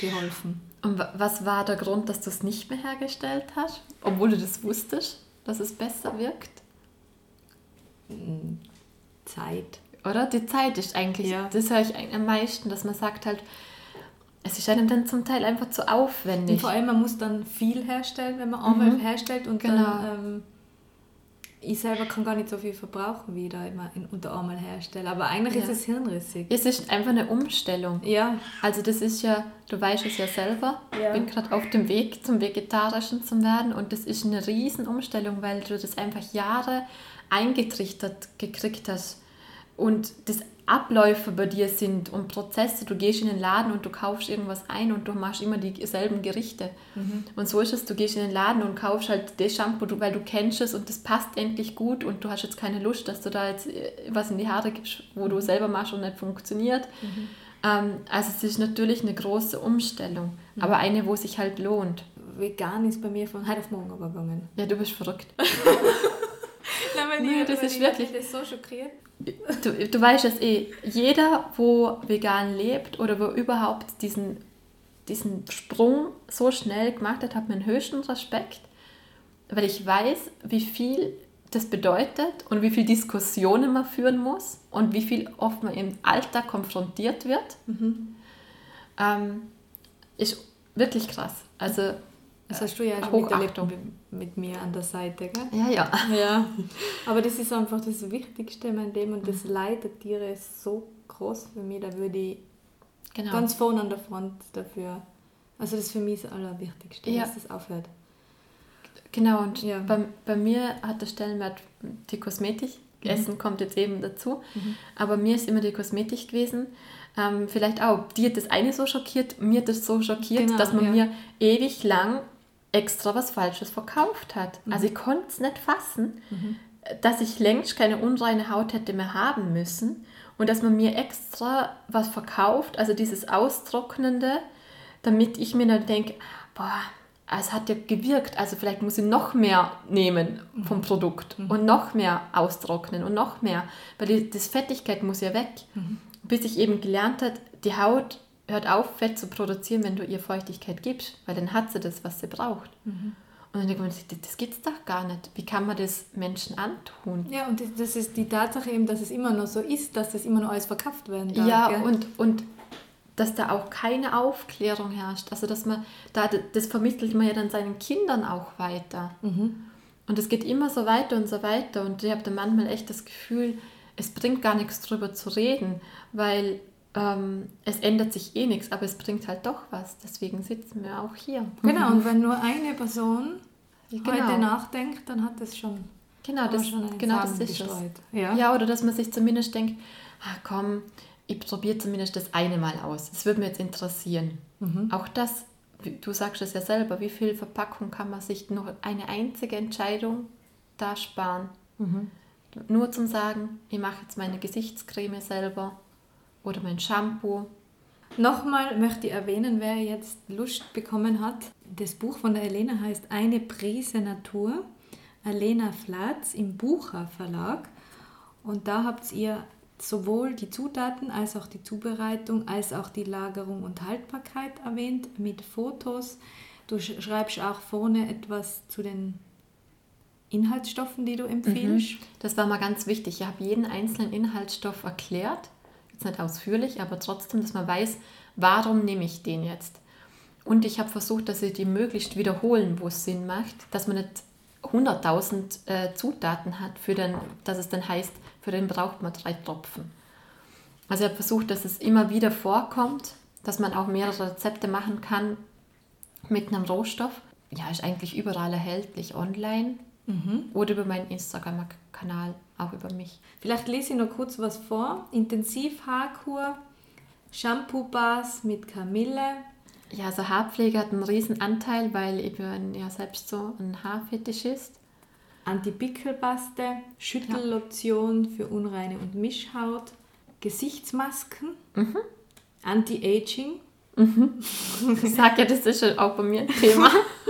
geholfen. Und wa- was war der Grund, dass du es nicht mehr hergestellt hast? Obwohl du das wusstest, dass es besser wirkt? Zeit. Oder? Die Zeit ist eigentlich, Ja. das höre ich am meisten, dass man sagt halt, es ist einem dann zum Teil einfach zu Und aufwendig. vor allem, man muss dann viel herstellen, wenn man einmal Mhm. herstellt. Und Genau. dann, ähm, ich selber kann gar nicht so viel verbrauchen, wie ich da immer in, unter einmal herstelle. Aber eigentlich Ja. ist es hirnrissig. Es ist einfach eine Umstellung. Ja, Also das ist ja, du weißt es ja selber, Ja. ich bin gerade auf dem Weg zum Vegetarischen zu werden und das ist eine riesen Umstellung, weil du das einfach Jahre eingetrichtert gekriegt hast und das Abläufe bei dir sind und Prozesse, du gehst in den Laden und du kaufst irgendwas ein und du machst immer dieselben Gerichte. Und so ist es, du gehst in den Laden und kaufst halt das Shampoo, weil du kennst es und das passt endlich gut und du hast jetzt keine Lust, dass du da jetzt äh, was in die Haare gibst, wo du selber machst und nicht funktioniert. Ähm, also es ist natürlich eine große Umstellung, aber eine, wo sich halt lohnt. vegan ist bei mir von heute auf morgen aber gegangen. Ja, du bist verrückt. Nein, weil Nee, das ist wirklich- Das so schockiert. Du, du weißt es eh, jeder, wo vegan lebt oder wo überhaupt diesen, diesen Sprung so schnell gemacht hat, hat meinen höchsten Respekt, weil ich weiß, wie viel das bedeutet und wie viel Diskussionen man führen muss und wie viel oft man im Alltag konfrontiert wird. Ähm, ist wirklich krass. Also, Das hast du ja schon miterlebt Hochachtung. mit, mit mir an der Seite, gell? ja, ja. Ja. Aber das ist einfach das Wichtigste in meinem Leben und das Leid der Tiere ist so groß für mich, da würde ich Genau. ganz vorne an der Front dafür. Also das ist für mich das Allerwichtigste, Ja. dass das aufhört. Genau, und Ja. bei, bei mir hat der Stellenwert die Kosmetik. Mhm. Essen kommt jetzt eben dazu. Aber mir ist immer die Kosmetik gewesen. Ähm, vielleicht auch, die hat das eine so schockiert, mir hat das so schockiert, Genau, dass man ja. mir ewig lang extra was Falsches verkauft hat. Mhm. Also ich konnte es nicht fassen, dass ich längst keine unreine Haut hätte mehr haben müssen und dass man mir extra was verkauft, also dieses Austrocknende, damit ich mir dann denke, boah, es hat ja gewirkt, also vielleicht muss ich noch mehr nehmen vom Produkt und noch mehr austrocknen und noch mehr, weil die das Fettigkeit muss ja weg. Bis ich eben gelernt habe, die Haut hört auf, Fett zu produzieren, wenn du ihr Feuchtigkeit gibst, weil dann hat sie das, was sie braucht. Und dann denkt man sich, das geht's doch gar nicht. Wie kann man das Menschen antun? Ja, und das- ist die Tatsache eben, dass es immer noch so ist, dass das immer noch alles verkauft werden darf. Ja, gell? und, und dass da auch keine Aufklärung herrscht. Also, dass man, da, das vermittelt man ja dann seinen Kindern auch weiter. Und es geht immer so weiter und so weiter. Und ich habe dann manchmal echt das Gefühl, es bringt gar nichts drüber zu reden, weil ähm, es ändert sich eh nichts, aber es bringt halt doch was. Deswegen sitzen wir auch hier. Genau, und wenn nur eine Person Genau. heute nachdenkt, dann hat das schon, Genau, das, schon einen genau das Samen ist es. gestreut. Ja. Ja, oder dass man sich zumindest denkt, ah, komm, ich probiere zumindest das eine Mal aus. Das würde mich jetzt interessieren. Auch das, du sagst es ja selber, wie viel Verpackung kann man sich nur eine einzige Entscheidung da sparen? Nur zum Sagen, ich mache jetzt meine Gesichtscreme selber oder mein Shampoo. Nochmal möchte ich erwähnen, wer jetzt Lust bekommen hat. Das Buch von der Elena heißt Eine Prise Natur. Elena Flatz im Bucher Verlag. Und da habt ihr sowohl die Zutaten als auch die Zubereitung, als auch die Lagerung und Haltbarkeit erwähnt mit Fotos. Du sch- schreibst auch vorne etwas zu den Inhaltsstoffen, die du empfiehlst. Das war mal ganz wichtig. Ich habe jeden einzelnen Inhaltsstoff erklärt. Jetzt nicht ausführlich, aber trotzdem, dass man weiß, warum nehme ich den jetzt. Und ich habe versucht, dass ich die möglichst wiederholen, wo es Sinn macht, dass man nicht 100.000 äh, Zutaten hat, für den, dass es dann heißt, für den braucht man drei Tropfen. Also ich habe versucht, dass es immer wieder vorkommt, dass man auch mehrere Rezepte machen kann mit einem Rohstoff. Ja, ist eigentlich überall erhältlich, online oder über meinen Instagram-Kanal, auch über mich. Vielleicht lese ich noch kurz was vor. Intensivhaarkur, Shampoo-Bars mit Kamille, Ja, also Haarpflege hat einen riesen Anteil, weil ich bin ja selbst so ein Haarfetischist. Anti-Pickelpaste, Schüttellotion für unreine und Mischhaut, Gesichtsmasken, Mhm. Anti-Aging, Ich sag ja, das ist schon auch bei mir ein Thema.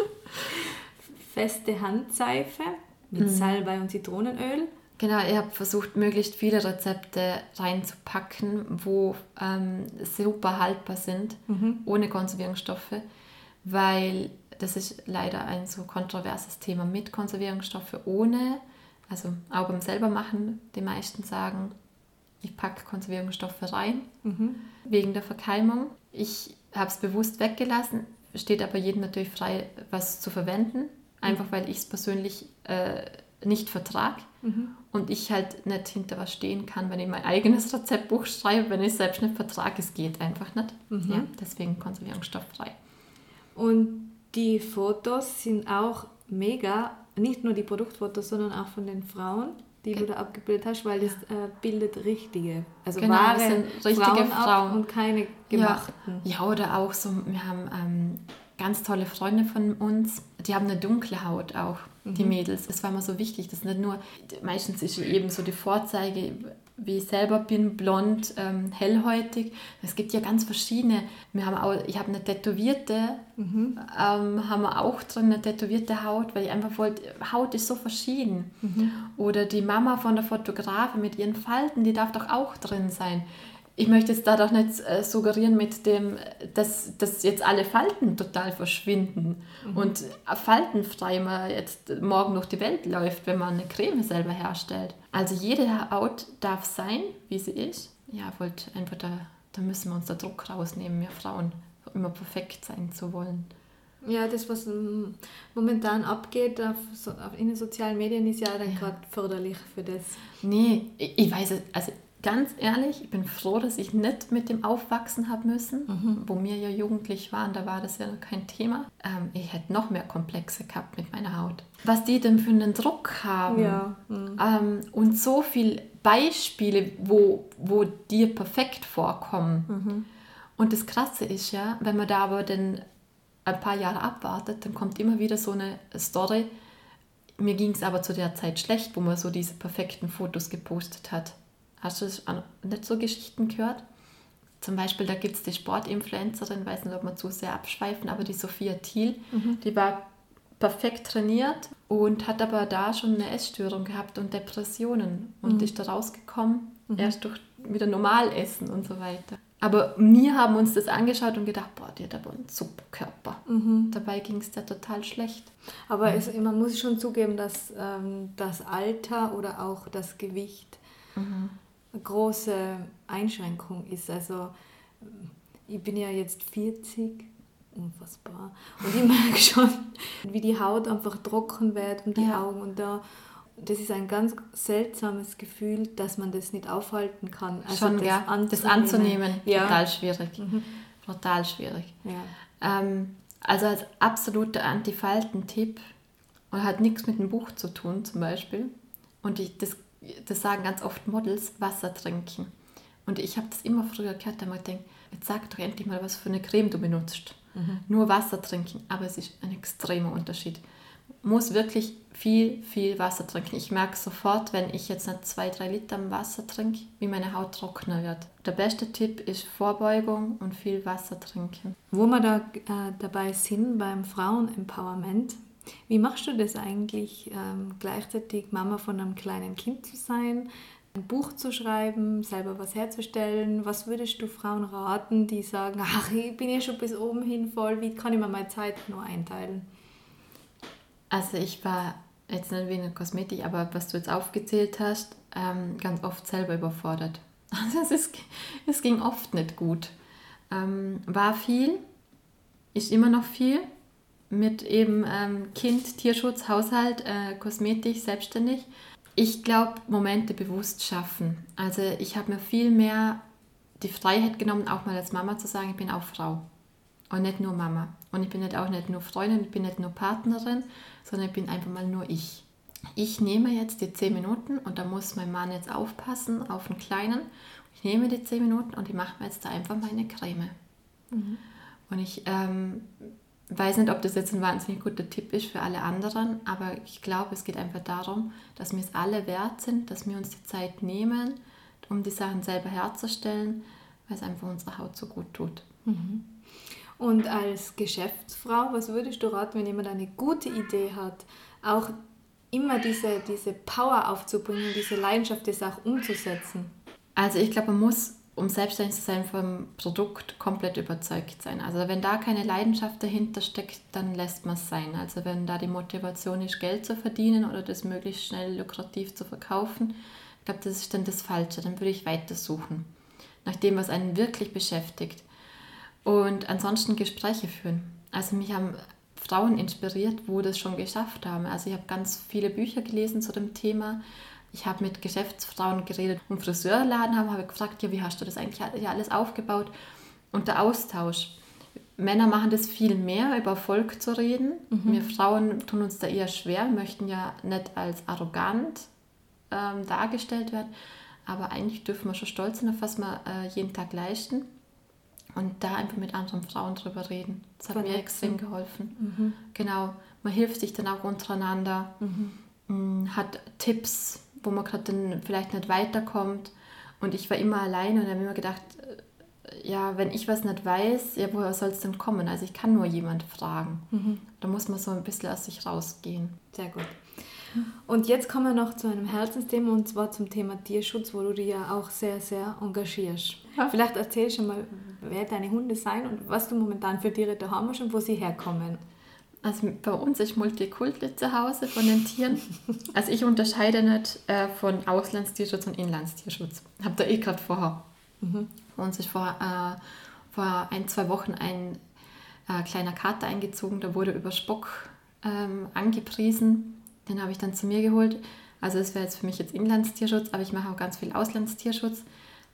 feste Handseife mit Salbei und Zitronenöl. Genau, ich habe versucht, möglichst viele Rezepte reinzupacken, wo ähm, super haltbar sind, ohne Konservierungsstoffe, weil das ist leider ein so kontroverses Thema mit Konservierungsstoffe ohne, also auch beim selber machen, die meisten sagen, ich packe Konservierungsstoffe rein, wegen der Verkeimung. Ich habe es bewusst weggelassen, steht aber jedem natürlich frei, was zu verwenden, einfach weil ich es persönlich äh, nicht vertrag und ich halt nicht hinter was stehen kann, wenn ich mein eigenes Rezeptbuch schreibe, wenn ich es selbst nicht vertrage, es geht einfach nicht. Ja, deswegen konservierungsstofffrei. Und die Fotos sind auch mega, nicht nur die Produktfotos, sondern auch von den Frauen, die du da abgebildet hast, weil das äh, bildet richtige, also Genau, wahre das sind richtige Frauen, Frauen. und keine gemachten. Ja, ja, oder auch so, wir haben ähm, ganz tolle Freunde von uns, die haben eine dunkle Haut auch, die Mädels. Das war mir so wichtig, das nicht nur, meistens ist eben so die Vorzeige, wie ich selber bin, blond, ähm, hellhäutig. Es gibt ja ganz verschiedene. Wir haben auch, ich habe eine tätowierte, ähm, haben wir auch drin, eine tätowierte Haut, weil ich einfach wollte, Haut ist so verschieden. Oder die Mama von der Fotografin mit ihren Falten, die darf doch auch drin sein. Ich möchte jetzt da doch nicht äh, suggerieren mit dem, dass, dass jetzt alle Falten total verschwinden und äh, faltenfrei man jetzt morgen durch die Welt läuft, wenn man eine Creme selber herstellt. Also jede Haut darf sein, wie sie ist. Ja, ich wollte einfach da, da müssen wir uns der Druck rausnehmen, wir Frauen immer perfekt sein zu wollen. Ja, das, was momentan abgeht auf, so, auf, in den sozialen Medien, ist ja dann gerade förderlich für das. Nee, ich, ich weiß es, also ganz ehrlich, ich bin froh, dass ich nicht mit dem aufwachsen habe müssen, wo wir ja jugendlich waren, da war das ja noch kein Thema. Ähm, ich hätte noch mehr Komplexe gehabt mit meiner Haut. Was die denn für einen Druck haben Ja, mhm. ähm, und so viele Beispiele, wo, wo dir perfekt vorkommen. Und das Krasse ist ja, wenn man da aber dann ein paar Jahre abwartet, dann kommt immer wieder so eine Story. Mir ging es aber zu der Zeit schlecht, wo man so diese perfekten Fotos gepostet hat. Hast du das an- nicht so Geschichten gehört? Zum Beispiel, da gibt es die Sportinfluencerin, weiß nicht, ob wir zu sehr abschweifen, aber die Sophia Thiel, die war perfekt trainiert und hat aber da schon eine Essstörung gehabt und Depressionen und ist da rausgekommen, erst durch wieder normal essen und so weiter. Aber wir haben uns das angeschaut und gedacht, boah, die hat aber einen super Körper. Dabei ging es der total schlecht. Aber es, man muss schon zugeben, dass ähm, das Alter oder auch das Gewicht eine große Einschränkung ist. Also ich bin ja jetzt 40, unfassbar. Und ich merke schon, wie die Haut einfach trocken wird um die Ja. Augen. Und da, das ist ein ganz seltsames Gefühl, dass man das nicht aufhalten kann. Also Schon, ja, das anzunehmen, Ja. total schwierig. Total schwierig. ja. Ähm, also als absoluter Antifalten-Tipp und hat nichts mit dem Buch zu tun zum Beispiel. Und ich, das, das sagen ganz oft Models, Wasser trinken. Und ich habe das immer früher gehört, da habe ich gedacht, jetzt sag doch endlich mal, was für eine Creme du benutzt. Nur Wasser trinken, aber es ist ein extremer Unterschied. Muss wirklich viel, viel Wasser trinken. Ich merke sofort, wenn ich jetzt nicht zwei, drei Liter Wasser trinke, wie meine Haut trockener wird. Der beste Tipp ist Vorbeugung und viel Wasser trinken. Wo wir da äh, dabei sind beim Frauenempowerment, wie machst du das eigentlich, ähm, gleichzeitig Mama von einem kleinen Kind zu sein, ein Buch zu schreiben, selber was herzustellen? Was würdest du Frauen raten, die sagen, ach, ich bin ja schon bis oben hin voll, wie kann ich mir meine Zeit nur einteilen? Also ich war jetzt nicht wegen der Kosmetik, aber was du jetzt aufgezählt hast, ähm, ganz oft selber überfordert. Also es, ist, es ging oft nicht gut. Ähm, war viel, ist immer noch viel mit eben ähm, Kind, Tierschutz, Haushalt, äh, Kosmetik, selbstständig. Ich glaube, Momente bewusst schaffen. Also ich habe mir viel mehr die Freiheit genommen, auch mal als Mama zu sagen, ich bin auch Frau. Und nicht nur Mama. Und ich bin nicht auch nicht nur Freundin, ich bin nicht nur Partnerin, sondern ich bin einfach mal nur ich. Ich nehme jetzt die 10 Minuten und da muss mein Mann jetzt aufpassen auf den Kleinen. Ich nehme die 10 Minuten und ich mache mir jetzt da einfach meine Creme. Und ich ähm, weiß nicht, ob das jetzt ein wahnsinnig guter Tipp ist für alle anderen, aber ich glaube, es geht einfach darum, dass wir es alle wert sind, dass wir uns die Zeit nehmen, um die Sachen selber herzustellen, weil es einfach unserer Haut so gut tut. Mhm. Und als Geschäftsfrau, was würdest du raten, wenn jemand eine gute Idee hat, auch immer diese, diese Power aufzubringen, diese Leidenschaft, das auch umzusetzen? Also ich glaube, man muss, um selbstständig zu sein, vom Produkt komplett überzeugt sein. Also wenn da keine Leidenschaft dahinter steckt, dann lässt man es sein. Also wenn da die Motivation ist, Geld zu verdienen oder das möglichst schnell lukrativ zu verkaufen, ich glaube, das ist dann das Falsche. Dann würde ich weitersuchen, nach dem, was einen wirklich beschäftigt. Und ansonsten Gespräche führen. Also mich haben Frauen inspiriert, wo das schon geschafft haben. Also ich habe ganz viele Bücher gelesen zu dem Thema. Ich habe mit Geschäftsfrauen geredet und Friseurladen haben, habe gefragt, ja, wie hast du das eigentlich alles aufgebaut? Und der Austausch. Männer machen das viel mehr, über Erfolg zu reden. Mhm. Wir Frauen tun uns da eher schwer, möchten ja nicht als arrogant ähm, dargestellt werden, aber eigentlich dürfen wir schon stolz sein auf was wir äh, jeden Tag leisten und da einfach mit anderen Frauen drüber reden. Das hat Vernetzen. mir extrem geholfen. Mhm. Genau, man hilft sich dann auch untereinander, mhm. Mm, hat Tipps, wo man gerade dann vielleicht nicht weiterkommt. Und ich war immer alleine und habe immer gedacht, äh, ja, wenn ich was nicht weiß, ja, woher soll es denn kommen? Also ich kann nur jemand fragen. Mhm. Da muss man so ein bisschen aus sich rausgehen. Sehr gut. Und jetzt kommen wir noch zu einem Herzensthema und zwar zum Thema Tierschutz, wo du dich ja auch sehr, sehr engagierst. Ja. Vielleicht erzählst du mal, wer deine Hunde sind und was du momentan für Tiere da haben und wo sie herkommen. Also bei uns ist Multikulti zu Hause von den Tieren. Also ich unterscheide nicht äh, von Auslandstierschutz und Inlandstierschutz. Habe da eh gerade vorher. Mhm. Bei uns ist vor, äh, vor ein, zwei Wochen ein äh, kleiner Kater eingezogen, der wurde über Spock ähm, angepriesen den habe ich dann zu mir geholt. Also das wäre jetzt für mich jetzt Inlandstierschutz, aber ich mache auch ganz viel Auslandstierschutz.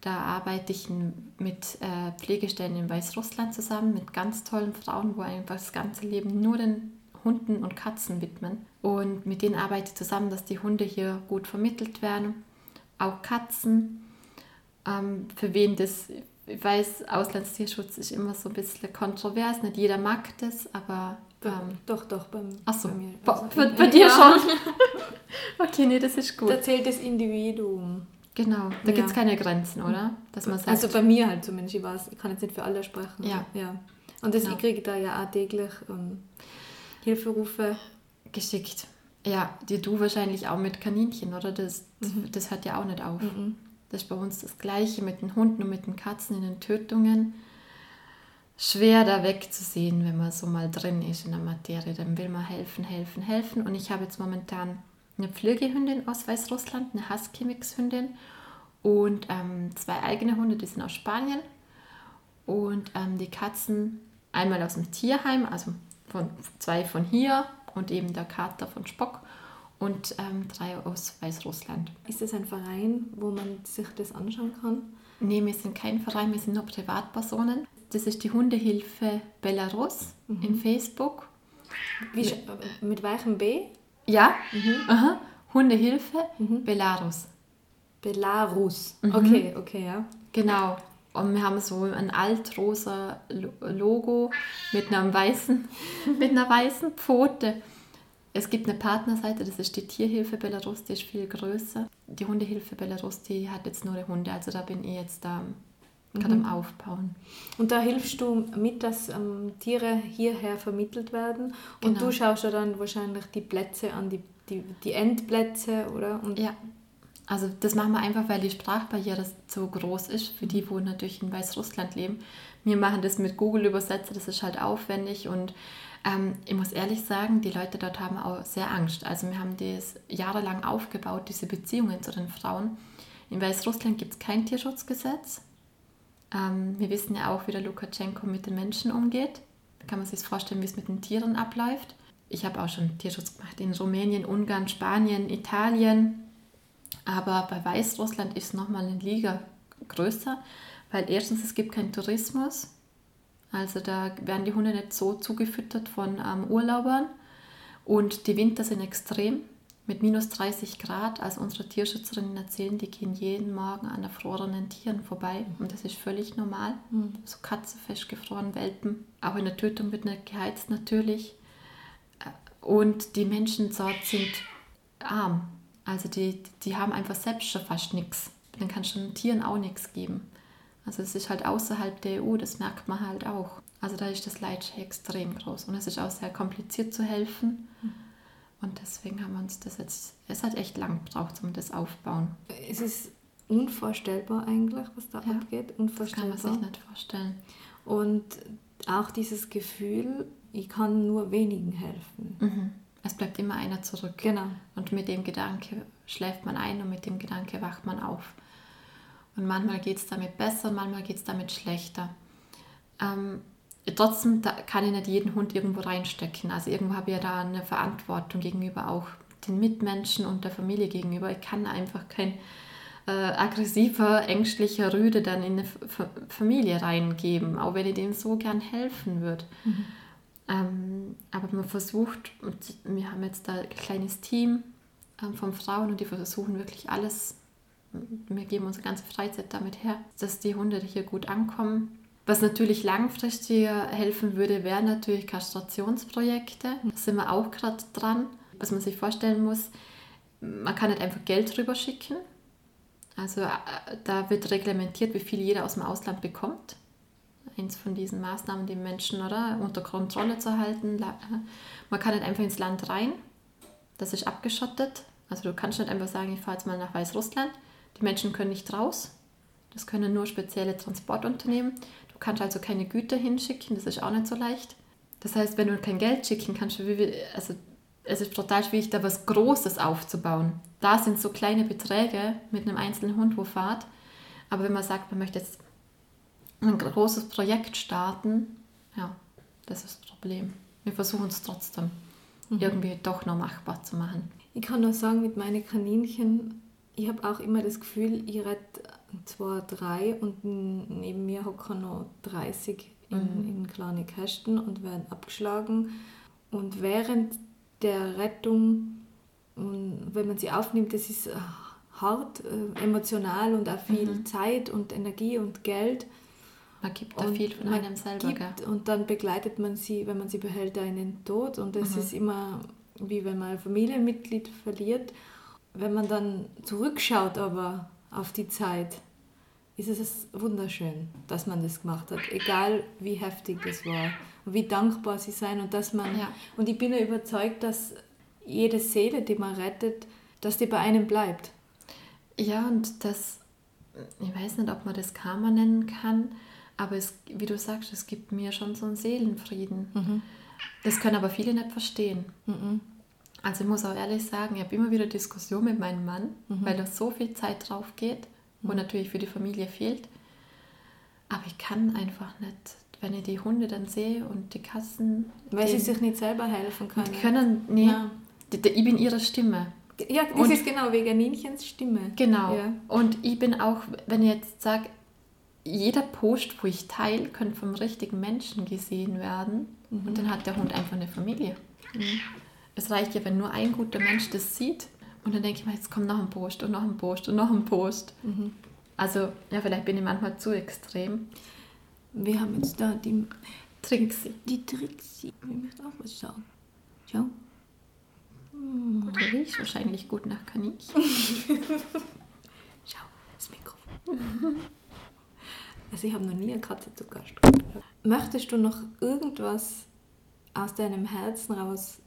Da arbeite ich mit äh, Pflegestellen in Weißrussland zusammen, mit ganz tollen Frauen, wo einfach das ganze Leben nur den Hunden und Katzen widmen. Und mit denen arbeite ich zusammen, dass die Hunde hier gut vermittelt werden. Auch Katzen. Ähm, für wen das, ich weiß, Auslandstierschutz ist immer so ein bisschen kontrovers. Nicht jeder mag das, aber ähm, doch, doch, beim, Ach so. bei mir. Also bei, bei dir ja. schon? okay, nee, das ist gut. Da zählt das Individuum. Genau, da ja. gibt es keine Grenzen, oder? Dass man sagt, also bei mir halt zumindest, ich weiß, ich kann jetzt nicht für alle sprechen. Ja. ja. Und das, genau. ich kriege da ja auch täglich ähm, Hilferufe. Geschickt. Ja, die du wahrscheinlich auch mit Kaninchen, oder? Das, mhm. das hört ja auch nicht auf. Mhm. Das ist bei uns das Gleiche mit den Hunden und mit den Katzen in den Tötungen schwer da wegzusehen, wenn man so mal drin ist in der Materie. Dann will man helfen, helfen, helfen. Und ich habe jetzt momentan eine Pflegehündin aus Weißrussland, eine Husky-Mix-Hündin und ähm, zwei eigene Hunde, die sind aus Spanien. Und ähm, die Katzen einmal aus dem Tierheim, also von, zwei von hier und eben der Kater von Spock und ähm, drei aus Weißrussland. Ist das ein Verein, wo man sich das anschauen kann? Nee, wir sind kein Verein, wir sind nur Privatpersonen. Das ist die Hundehilfe Belarus mhm. im Facebook. Wie, mit welchem B? Ja, mhm. Aha. Hundehilfe mhm. Belarus. Belarus. Mhm. Okay, okay, ja. Genau. Und wir haben so ein altrosa Logo mit, einem weißen, mit einer weißen Pfote. Es gibt eine Partnerseite, das ist die Tierhilfe Belarus, die ist viel größer. Die Hundehilfe Belarus, die hat jetzt nur die Hunde, also da bin ich jetzt da gerade mhm. am Aufbauen. Und da hilfst du mit, dass ähm, Tiere hierher vermittelt werden und genau. du schaust ja dann wahrscheinlich die Plätze an, die, die, die Endplätze, oder? Und ja. Also das machen wir einfach, weil die Sprachbarriere so groß ist für die, wo natürlich in Weißrussland leben. Wir machen das mit Google-Übersetzer, das ist halt aufwendig und ähm, ich muss ehrlich sagen, die Leute dort haben auch sehr Angst. Also wir haben das jahrelang aufgebaut, diese Beziehungen zu den Frauen. In Weißrussland gibt es kein Tierschutzgesetz. Ähm, wir wissen ja auch, wie der Lukaschenko mit den Menschen umgeht. Da kann man sich vorstellen, wie es mit den Tieren abläuft. Ich habe auch schon Tierschutz gemacht in Rumänien, Ungarn, Spanien, Italien. Aber bei Weißrussland ist es nochmal eine Liga größer, weil erstens es gibt keinen Tourismus. Also da werden die Hunde nicht so zugefüttert von ähm, Urlaubern. Und die Winter sind extrem. Mit minus 30 Grad, also unsere Tierschützerinnen erzählen, die gehen jeden Morgen an erfrorenen Tieren vorbei und das ist völlig normal. Mhm. So Katze festgefroren, Welpen. Auch in der Tötung wird nicht geheizt natürlich. Und die Menschen dort sind arm. Also die, die haben einfach selbst schon fast nichts. Dann kannst du den Tieren auch nichts geben. Also es ist halt außerhalb der EU, das merkt man halt auch. Also da ist das Leid extrem groß und es ist auch sehr kompliziert zu helfen. Mhm. Und deswegen haben wir uns das jetzt, es hat echt lang gebraucht, um das aufbauen. Es ist unvorstellbar eigentlich, was da ja, abgeht. Unvorstellbar. Das kann man sich nicht vorstellen. Und auch dieses Gefühl, ich kann nur wenigen helfen. Mhm. Es bleibt immer einer zurück. Genau. Und mit dem Gedanke schläft man ein und mit dem Gedanke wacht man auf. Und manchmal geht es damit besser, manchmal geht es damit schlechter. Ähm, trotzdem kann ich nicht jeden Hund irgendwo reinstecken. Also irgendwo habe ich ja da eine Verantwortung gegenüber auch den Mitmenschen und der Familie gegenüber. Ich kann einfach kein äh, aggressiver, ängstlicher Rüde dann in eine F Familie reingeben, auch wenn ich dem so gern helfen würde. Mhm. Ähm, aber man versucht, und wir haben jetzt da ein kleines Team ähm, von Frauen und die versuchen wirklich alles, wir geben unsere ganze Freizeit damit her, dass die Hunde hier gut ankommen was natürlich langfristiger helfen würde, wären natürlich Kastrationsprojekte. Da sind wir auch gerade dran. Was man sich vorstellen muss, man kann nicht einfach Geld rüber schicken. Also äh, da wird reglementiert, wie viel jeder aus dem Ausland bekommt. Eins von diesen Maßnahmen, die Menschen oder, unter Kontrolle zu halten. Äh, man kann nicht einfach ins Land rein. Das ist abgeschottet. Also du kannst nicht einfach sagen, ich fahre jetzt mal nach Weißrussland. Die Menschen können nicht raus. Das können nur spezielle Transportunternehmen kannst also keine Güter hinschicken, das ist auch nicht so leicht. Das heißt, wenn du kein Geld schicken kannst, also es ist total schwierig, da was Großes aufzubauen. Da sind so kleine Beträge mit einem einzelnen Hund, wo fahrt. Aber wenn man sagt, man möchte jetzt ein großes Projekt starten, ja, das ist das Problem. Wir versuchen es trotzdem mhm. irgendwie doch noch machbar zu machen. Ich kann nur sagen, mit meinen Kaninchen, ich habe auch immer das Gefühl, ich rede zwar drei und neben mir hocken noch 30 in, mhm. in kleine Kästen und werden abgeschlagen. Und während der Rettung, wenn man sie aufnimmt, das ist äh, hart, äh, emotional und auch viel mhm. Zeit und Energie und Geld. Man gibt da viel von einem selber. Gibt, und dann begleitet man sie, wenn man sie behält, da in den Tod. Und es mhm. ist immer wie wenn man ein Familienmitglied verliert. Wenn man dann zurückschaut, aber auf die Zeit, ist es wunderschön, dass man das gemacht hat, egal wie heftig das war und wie dankbar sie sein und dass man ja. und ich bin ja überzeugt, dass jede Seele, die man rettet, dass die bei einem bleibt. Ja und das, ich weiß nicht, ob man das Karma nennen kann, aber es, wie du sagst, es gibt mir schon so einen Seelenfrieden. Mhm. Das können aber viele nicht verstehen. Mhm. Also ich muss auch ehrlich sagen, ich habe immer wieder Diskussionen mit meinem Mann, mhm. weil da so viel Zeit drauf geht, wo mhm. natürlich für die Familie fehlt. Aber ich kann einfach nicht, wenn ich die Hunde dann sehe und die Katzen. Weil sie sich nicht selber helfen können. können nee, ja. ich bin ihre Stimme. Ja, das und, ist genau Veganinchens Stimme. Genau. Ja. Und ich bin auch, wenn ich jetzt sage, jeder Post, wo ich teile, könnte vom richtigen Menschen gesehen werden. Mhm. Und dann hat der Hund einfach eine Familie. Es reicht ja, wenn nur ein guter Mensch das sieht. Und dann denke ich mir, jetzt kommt noch ein Post und noch ein Post und noch ein Post. Mhm. Also, ja, vielleicht bin ich manchmal zu extrem. Wir haben jetzt da die Trixie. Die Trixie. Ich möchte auch was sagen. Schau. Hm. Der riecht wahrscheinlich gut nach Kaninchen. Schau, das Mikrofon. Also ich habe noch nie eine Katze zu Gast gehabt. Möchtest du noch irgendwas aus deinem Herzen raus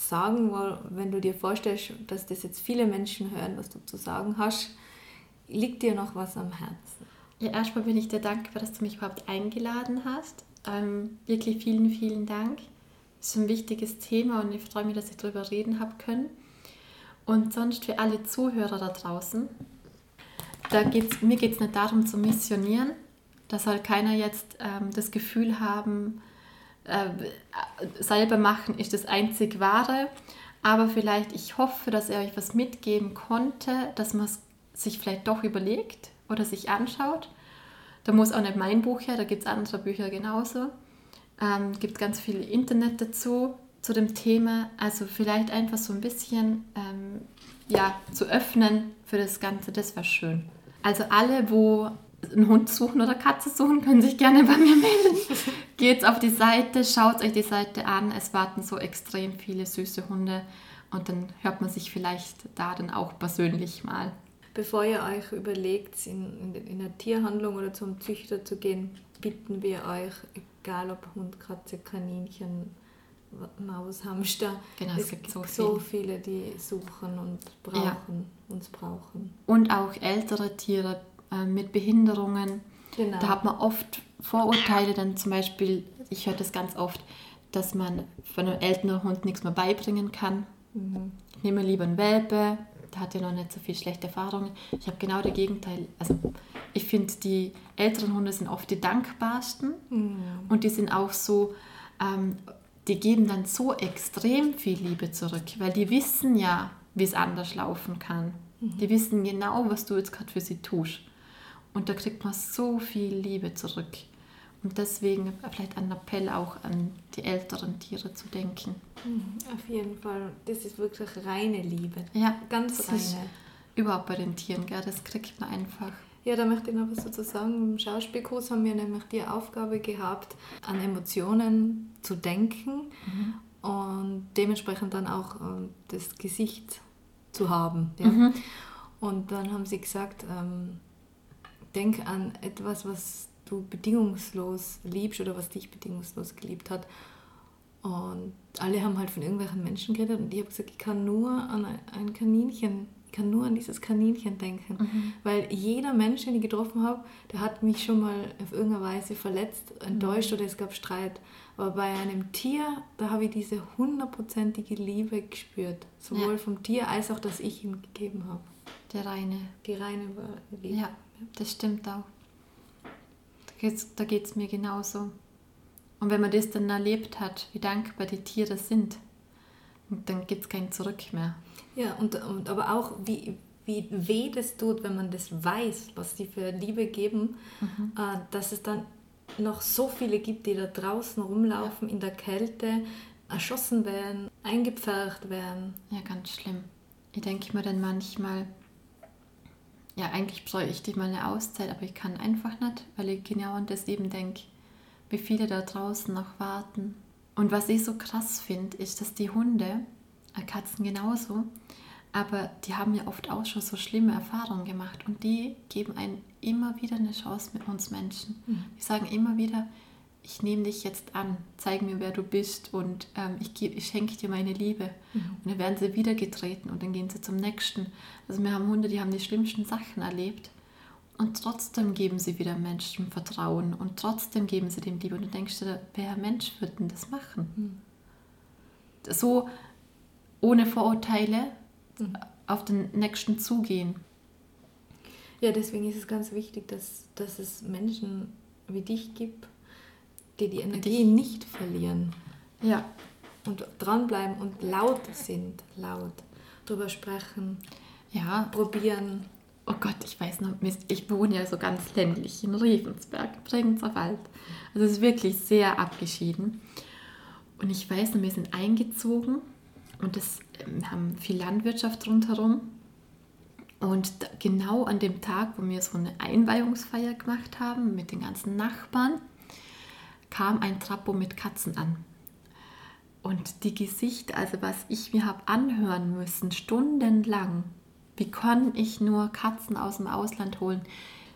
sagen, weil wenn du dir vorstellst, dass das jetzt viele Menschen hören, was du zu sagen hast, liegt dir noch was am Herzen? Ja, erstmal bin ich dir dankbar, dass du mich überhaupt eingeladen hast. Ähm, wirklich vielen, vielen Dank. Das ist ein wichtiges Thema und ich freue mich, dass ich darüber reden habe können. Und sonst für alle Zuhörer da draußen, da geht's, mir geht es nicht darum zu missionieren. Da soll keiner jetzt ähm, das Gefühl haben, äh, selber machen ist das einzig wahre. Aber vielleicht, ich hoffe, dass er euch was mitgeben konnte, dass man es sich vielleicht doch überlegt oder sich anschaut. Da muss auch nicht mein Buch her, da gibt es andere Bücher genauso. Ähm, gibt ganz viel Internet dazu, zu dem Thema, also vielleicht einfach so ein bisschen ähm, ja, zu öffnen für das Ganze, das wäre schön. Also alle, wo einen Hund suchen oder Katze suchen, können sich gerne bei mir melden. Geht auf die Seite, schaut euch die Seite an. Es warten so extrem viele süße Hunde und dann hört man sich vielleicht da dann auch persönlich mal. Bevor ihr euch überlegt, in, in, in eine Tierhandlung oder zum Züchter zu gehen, bitten wir euch, egal ob Hund, Katze, Kaninchen, Maus, Hamster. Genau, es, es gibt so, so viele, die suchen und brauchen, ja. uns brauchen. Und auch ältere Tiere äh, mit Behinderungen. Genau. Da hat man oft Vorurteile, dann zum Beispiel, ich höre das ganz oft, dass man von einem älteren Hund nichts mehr beibringen kann. Mhm. Ich nehme lieber einen Welpe, der hat ja noch nicht so viel schlechte Erfahrungen. Ich habe genau das Gegenteil. Also ich finde, die älteren Hunde sind oft die dankbarsten mhm. und die sind auch so, ähm, die geben dann so extrem viel Liebe zurück, weil die wissen ja, wie es anders laufen kann. Mhm. Die wissen genau, was du jetzt gerade für sie tust. Und da kriegt man so viel Liebe zurück. Und deswegen vielleicht ein Appell auch an die älteren Tiere zu denken. Mhm, auf jeden Fall. Das ist wirklich reine Liebe. Ja, ganz reine. überhaupt bei den Tieren, gell? das kriegt man einfach. Ja, da möchte ich noch was dazu sagen. Im Schauspielkurs haben wir nämlich die Aufgabe gehabt, an Emotionen zu denken mhm. und dementsprechend dann auch ähm, das Gesicht zu haben. Ja? Mhm. Und dann haben sie gesagt, ähm, denk an etwas, was du bedingungslos liebst oder was dich bedingungslos geliebt hat. Und alle haben halt von irgendwelchen Menschen geredet und ich habe gesagt, ich kann nur an ein Kaninchen, ich kann nur an dieses Kaninchen denken. Mhm. Weil jeder Mensch, den ich getroffen habe, der hat mich schon mal auf irgendeine Weise verletzt, enttäuscht mhm. oder es gab Streit. Aber bei einem Tier, da habe ich diese hundertprozentige Liebe gespürt. Sowohl ja. vom Tier als auch, dass ich ihm gegeben habe. Der reine. Die reine Liebe. Ja, das stimmt auch. Da geht es mir genauso. Und wenn man das dann erlebt hat, wie dankbar die Tiere sind, dann gibt es kein Zurück mehr. Ja, und, und aber auch, wie, wie weh das tut, wenn man das weiß, was sie für Liebe geben, mhm. äh, dass es dann noch so viele gibt, die da draußen rumlaufen ja. in der Kälte, erschossen werden, eingepfercht werden. Ja, ganz schlimm. Ich denke mir dann manchmal, ja, eigentlich bräuchte ich mal eine Auszeit, aber ich kann einfach nicht, weil ich genau an das eben denke, wie viele da draußen noch warten. Und was ich so krass finde, ist, dass die Hunde, äh, Katzen genauso, aber die haben ja oft auch schon so schlimme Erfahrungen gemacht und die geben einen immer wieder eine Chance mit uns Menschen. Mhm. Die sagen immer wieder, ich nehme dich jetzt an, zeig mir, wer du bist und ähm, ich, ich schenke dir meine Liebe. Mhm. Und dann werden sie wieder getreten und dann gehen sie zum nächsten. Also wir haben Hunde, die haben die schlimmsten Sachen erlebt und trotzdem geben sie wieder Menschen Vertrauen und trotzdem geben sie dem Liebe. Und du denkst dir, wer Mensch würde denn das machen? Mhm. So ohne Vorurteile mhm. auf den nächsten zugehen. Ja, deswegen ist es ganz wichtig, dass, dass es Menschen wie dich gibt, die die Energie nicht verlieren. Ja. Und dranbleiben und laut sind, laut. Drüber sprechen. Ja. Probieren. Oh Gott, ich weiß noch, ich wohne ja so ganz ländlich in Riefensberg, Bregenzer Wald. Also es ist wirklich sehr abgeschieden. Und ich weiß noch, wir sind eingezogen und das wir haben viel Landwirtschaft rundherum. Und genau an dem Tag, wo wir so eine Einweihungsfeier gemacht haben mit den ganzen Nachbarn, kam ein Trappo mit Katzen an. Und die Gesichter, also was ich mir habe anhören müssen, stundenlang, wie kann ich nur Katzen aus dem Ausland holen?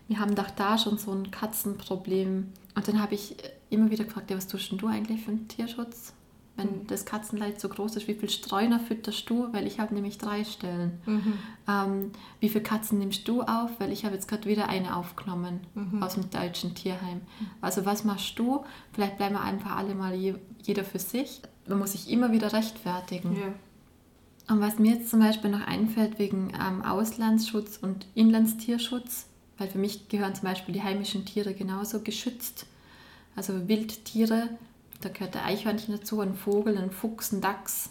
Wir haben doch da schon so ein Katzenproblem. Und dann habe ich immer wieder gefragt, ja, was tust du eigentlich für einen Tierschutz? Wenn das Katzenleid so groß ist, wie viel Streuner fütterst du? Weil ich habe nämlich drei Stellen. Mhm. Ähm, wie viele Katzen nimmst du auf? Weil ich habe jetzt gerade wieder eine aufgenommen mhm. aus dem deutschen Tierheim. Also was machst du? Vielleicht bleiben wir einfach alle mal je, jeder für sich. Man muss sich immer wieder rechtfertigen. Ja. Und was mir jetzt zum Beispiel noch einfällt wegen ähm, Auslandsschutz und Inlandstierschutz, weil für mich gehören zum Beispiel die heimischen Tiere genauso geschützt. Also Wildtiere da gehört der Eichhörnchen dazu, ein Vogel, ein Fuchs, ein Dachs.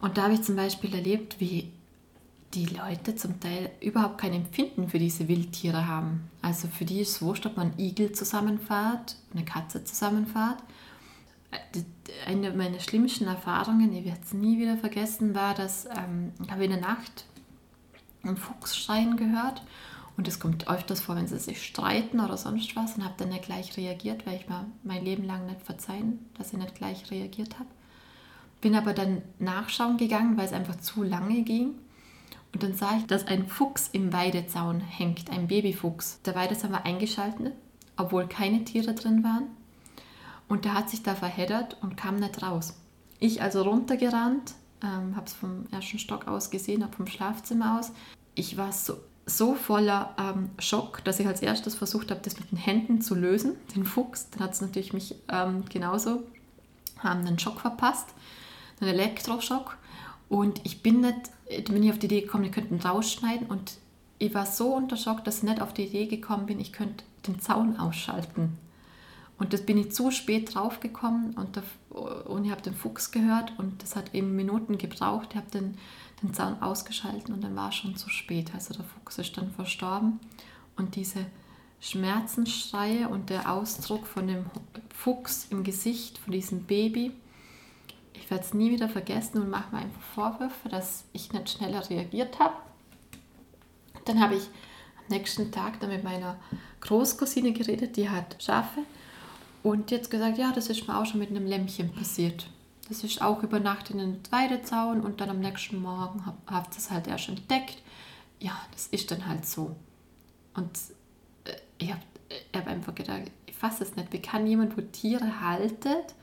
Und da habe ich zum Beispiel erlebt, wie die Leute zum Teil überhaupt kein Empfinden für diese Wildtiere haben. Also für die ist es wurscht, ob man einen Igel zusammenfahrt, eine Katze zusammenfahrt. eine meiner schlimmsten Erfahrungen, ich werde es nie wieder vergessen, war, dass ähm, ich habe in der Nacht einen Fuchs schreien gehört und es kommt öfters vor, wenn sie sich streiten oder sonst was und habe dann nicht gleich reagiert, weil ich mir mein Leben lang nicht verzeihen, dass ich nicht gleich reagiert habe. Bin aber dann nachschauen gegangen, weil es einfach zu lange ging. Und dann sah ich, dass ein Fuchs im Weidezaun hängt, ein Babyfuchs. Der Weidezaun war eingeschaltet, obwohl keine Tiere drin waren. Und der hat sich da verheddert und kam nicht raus. Ich also runtergerannt, ähm, habe es vom ersten Stock aus gesehen, habe vom Schlafzimmer aus. Ich war so, so voller ähm, Schock, dass ich als erstes versucht habe, das mit den Händen zu lösen, den Fuchs. Dann hat es natürlich mich ähm, genauso haben einen Schock verpasst, einen Elektroschock. Und ich bin nicht, bin ich auf die Idee gekommen, ich könnte ihn rausschneiden. Und ich war so unter Schock, dass ich nicht auf die Idee gekommen bin, ich könnte den Zaun ausschalten. Und das bin ich zu spät draufgekommen und, und ich habe den Fuchs gehört und das hat eben Minuten gebraucht. Ich habe den, den Zaun ausgeschaltet und dann war es schon zu spät. Also der Fuchs ist dann verstorben und diese Schmerzensschreie und der Ausdruck von dem Fuchs im Gesicht, von diesem Baby, ich werde es nie wieder vergessen und mache mir einfach Vorwürfe, dass ich nicht schneller reagiert habe. Dann habe ich am nächsten Tag dann mit meiner Großcousine geredet, die hat Schafe und jetzt gesagt, ja, das ist mir auch schon mit einem Lämmchen passiert. Das ist auch über Nacht in den Weidezaun und dann am nächsten Morgen habt ihr es halt erst entdeckt. Ja, das ist dann halt so. Und äh, ich habe hab einfach gedacht, ich fasse es nicht. Wie kann jemand, wo Tiere haltet,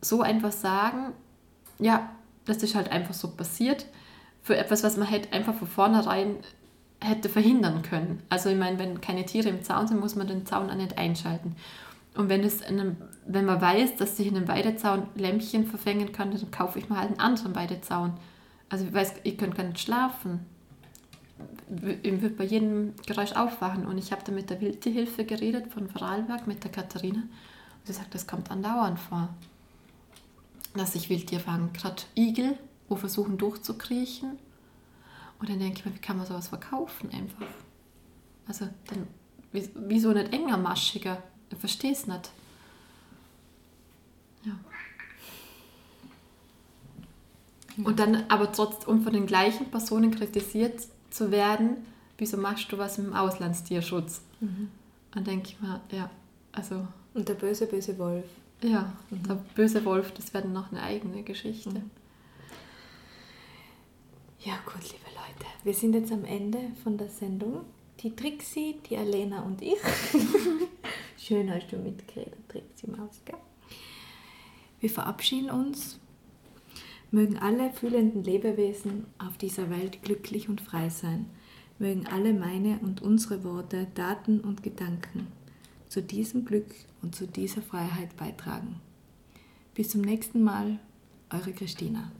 so einfach sagen, ja, das ist halt einfach so passiert, für etwas, was man hätte einfach von vornherein hätte verhindern können. Also ich meine, wenn keine Tiere im Zaun sind, muss man den Zaun auch nicht einschalten. Und wenn, es einem, wenn man weiß, dass sich in einem Weidezaun Lämpchen verfängen kann, dann kaufe ich mal halt einen anderen Weidezaun. Also ich weiß, ich kann gar nicht schlafen. Ich würde bei jedem Geräusch aufwachen. Und ich habe da mit der Wildtierhilfe geredet von Vorarlberg, mit der Katharina. Und sie sagt, das kommt andauernd vor. Dass sich Wildtier fangen. Gerade Igel, wo versuchen durchzukriechen. Und dann denke ich mir, wie kann man sowas verkaufen einfach? Also dann, wieso nicht enger, maschiger? Ich verstehe es nicht. Ja. Und dann aber trotzdem von den gleichen Personen kritisiert zu werden, wieso machst du was im Auslandstierschutz? Mhm. Dann denke ich mir, ja, also. Und der böse, böse Wolf. Ja, mhm. der böse Wolf, das wäre noch eine eigene Geschichte. Mhm. Ja, gut, liebe Leute, wir sind jetzt am Ende von der Sendung. Die Trixie, die Alena und ich. Schön hast du mitgeredet, Trixie Maus, gell? Wir verabschieden uns. Mögen alle fühlenden Lebewesen auf dieser Welt glücklich und frei sein. Mögen alle meine und unsere Worte, Daten und Gedanken zu diesem Glück und zu dieser Freiheit beitragen. Bis zum nächsten Mal, eure Christina.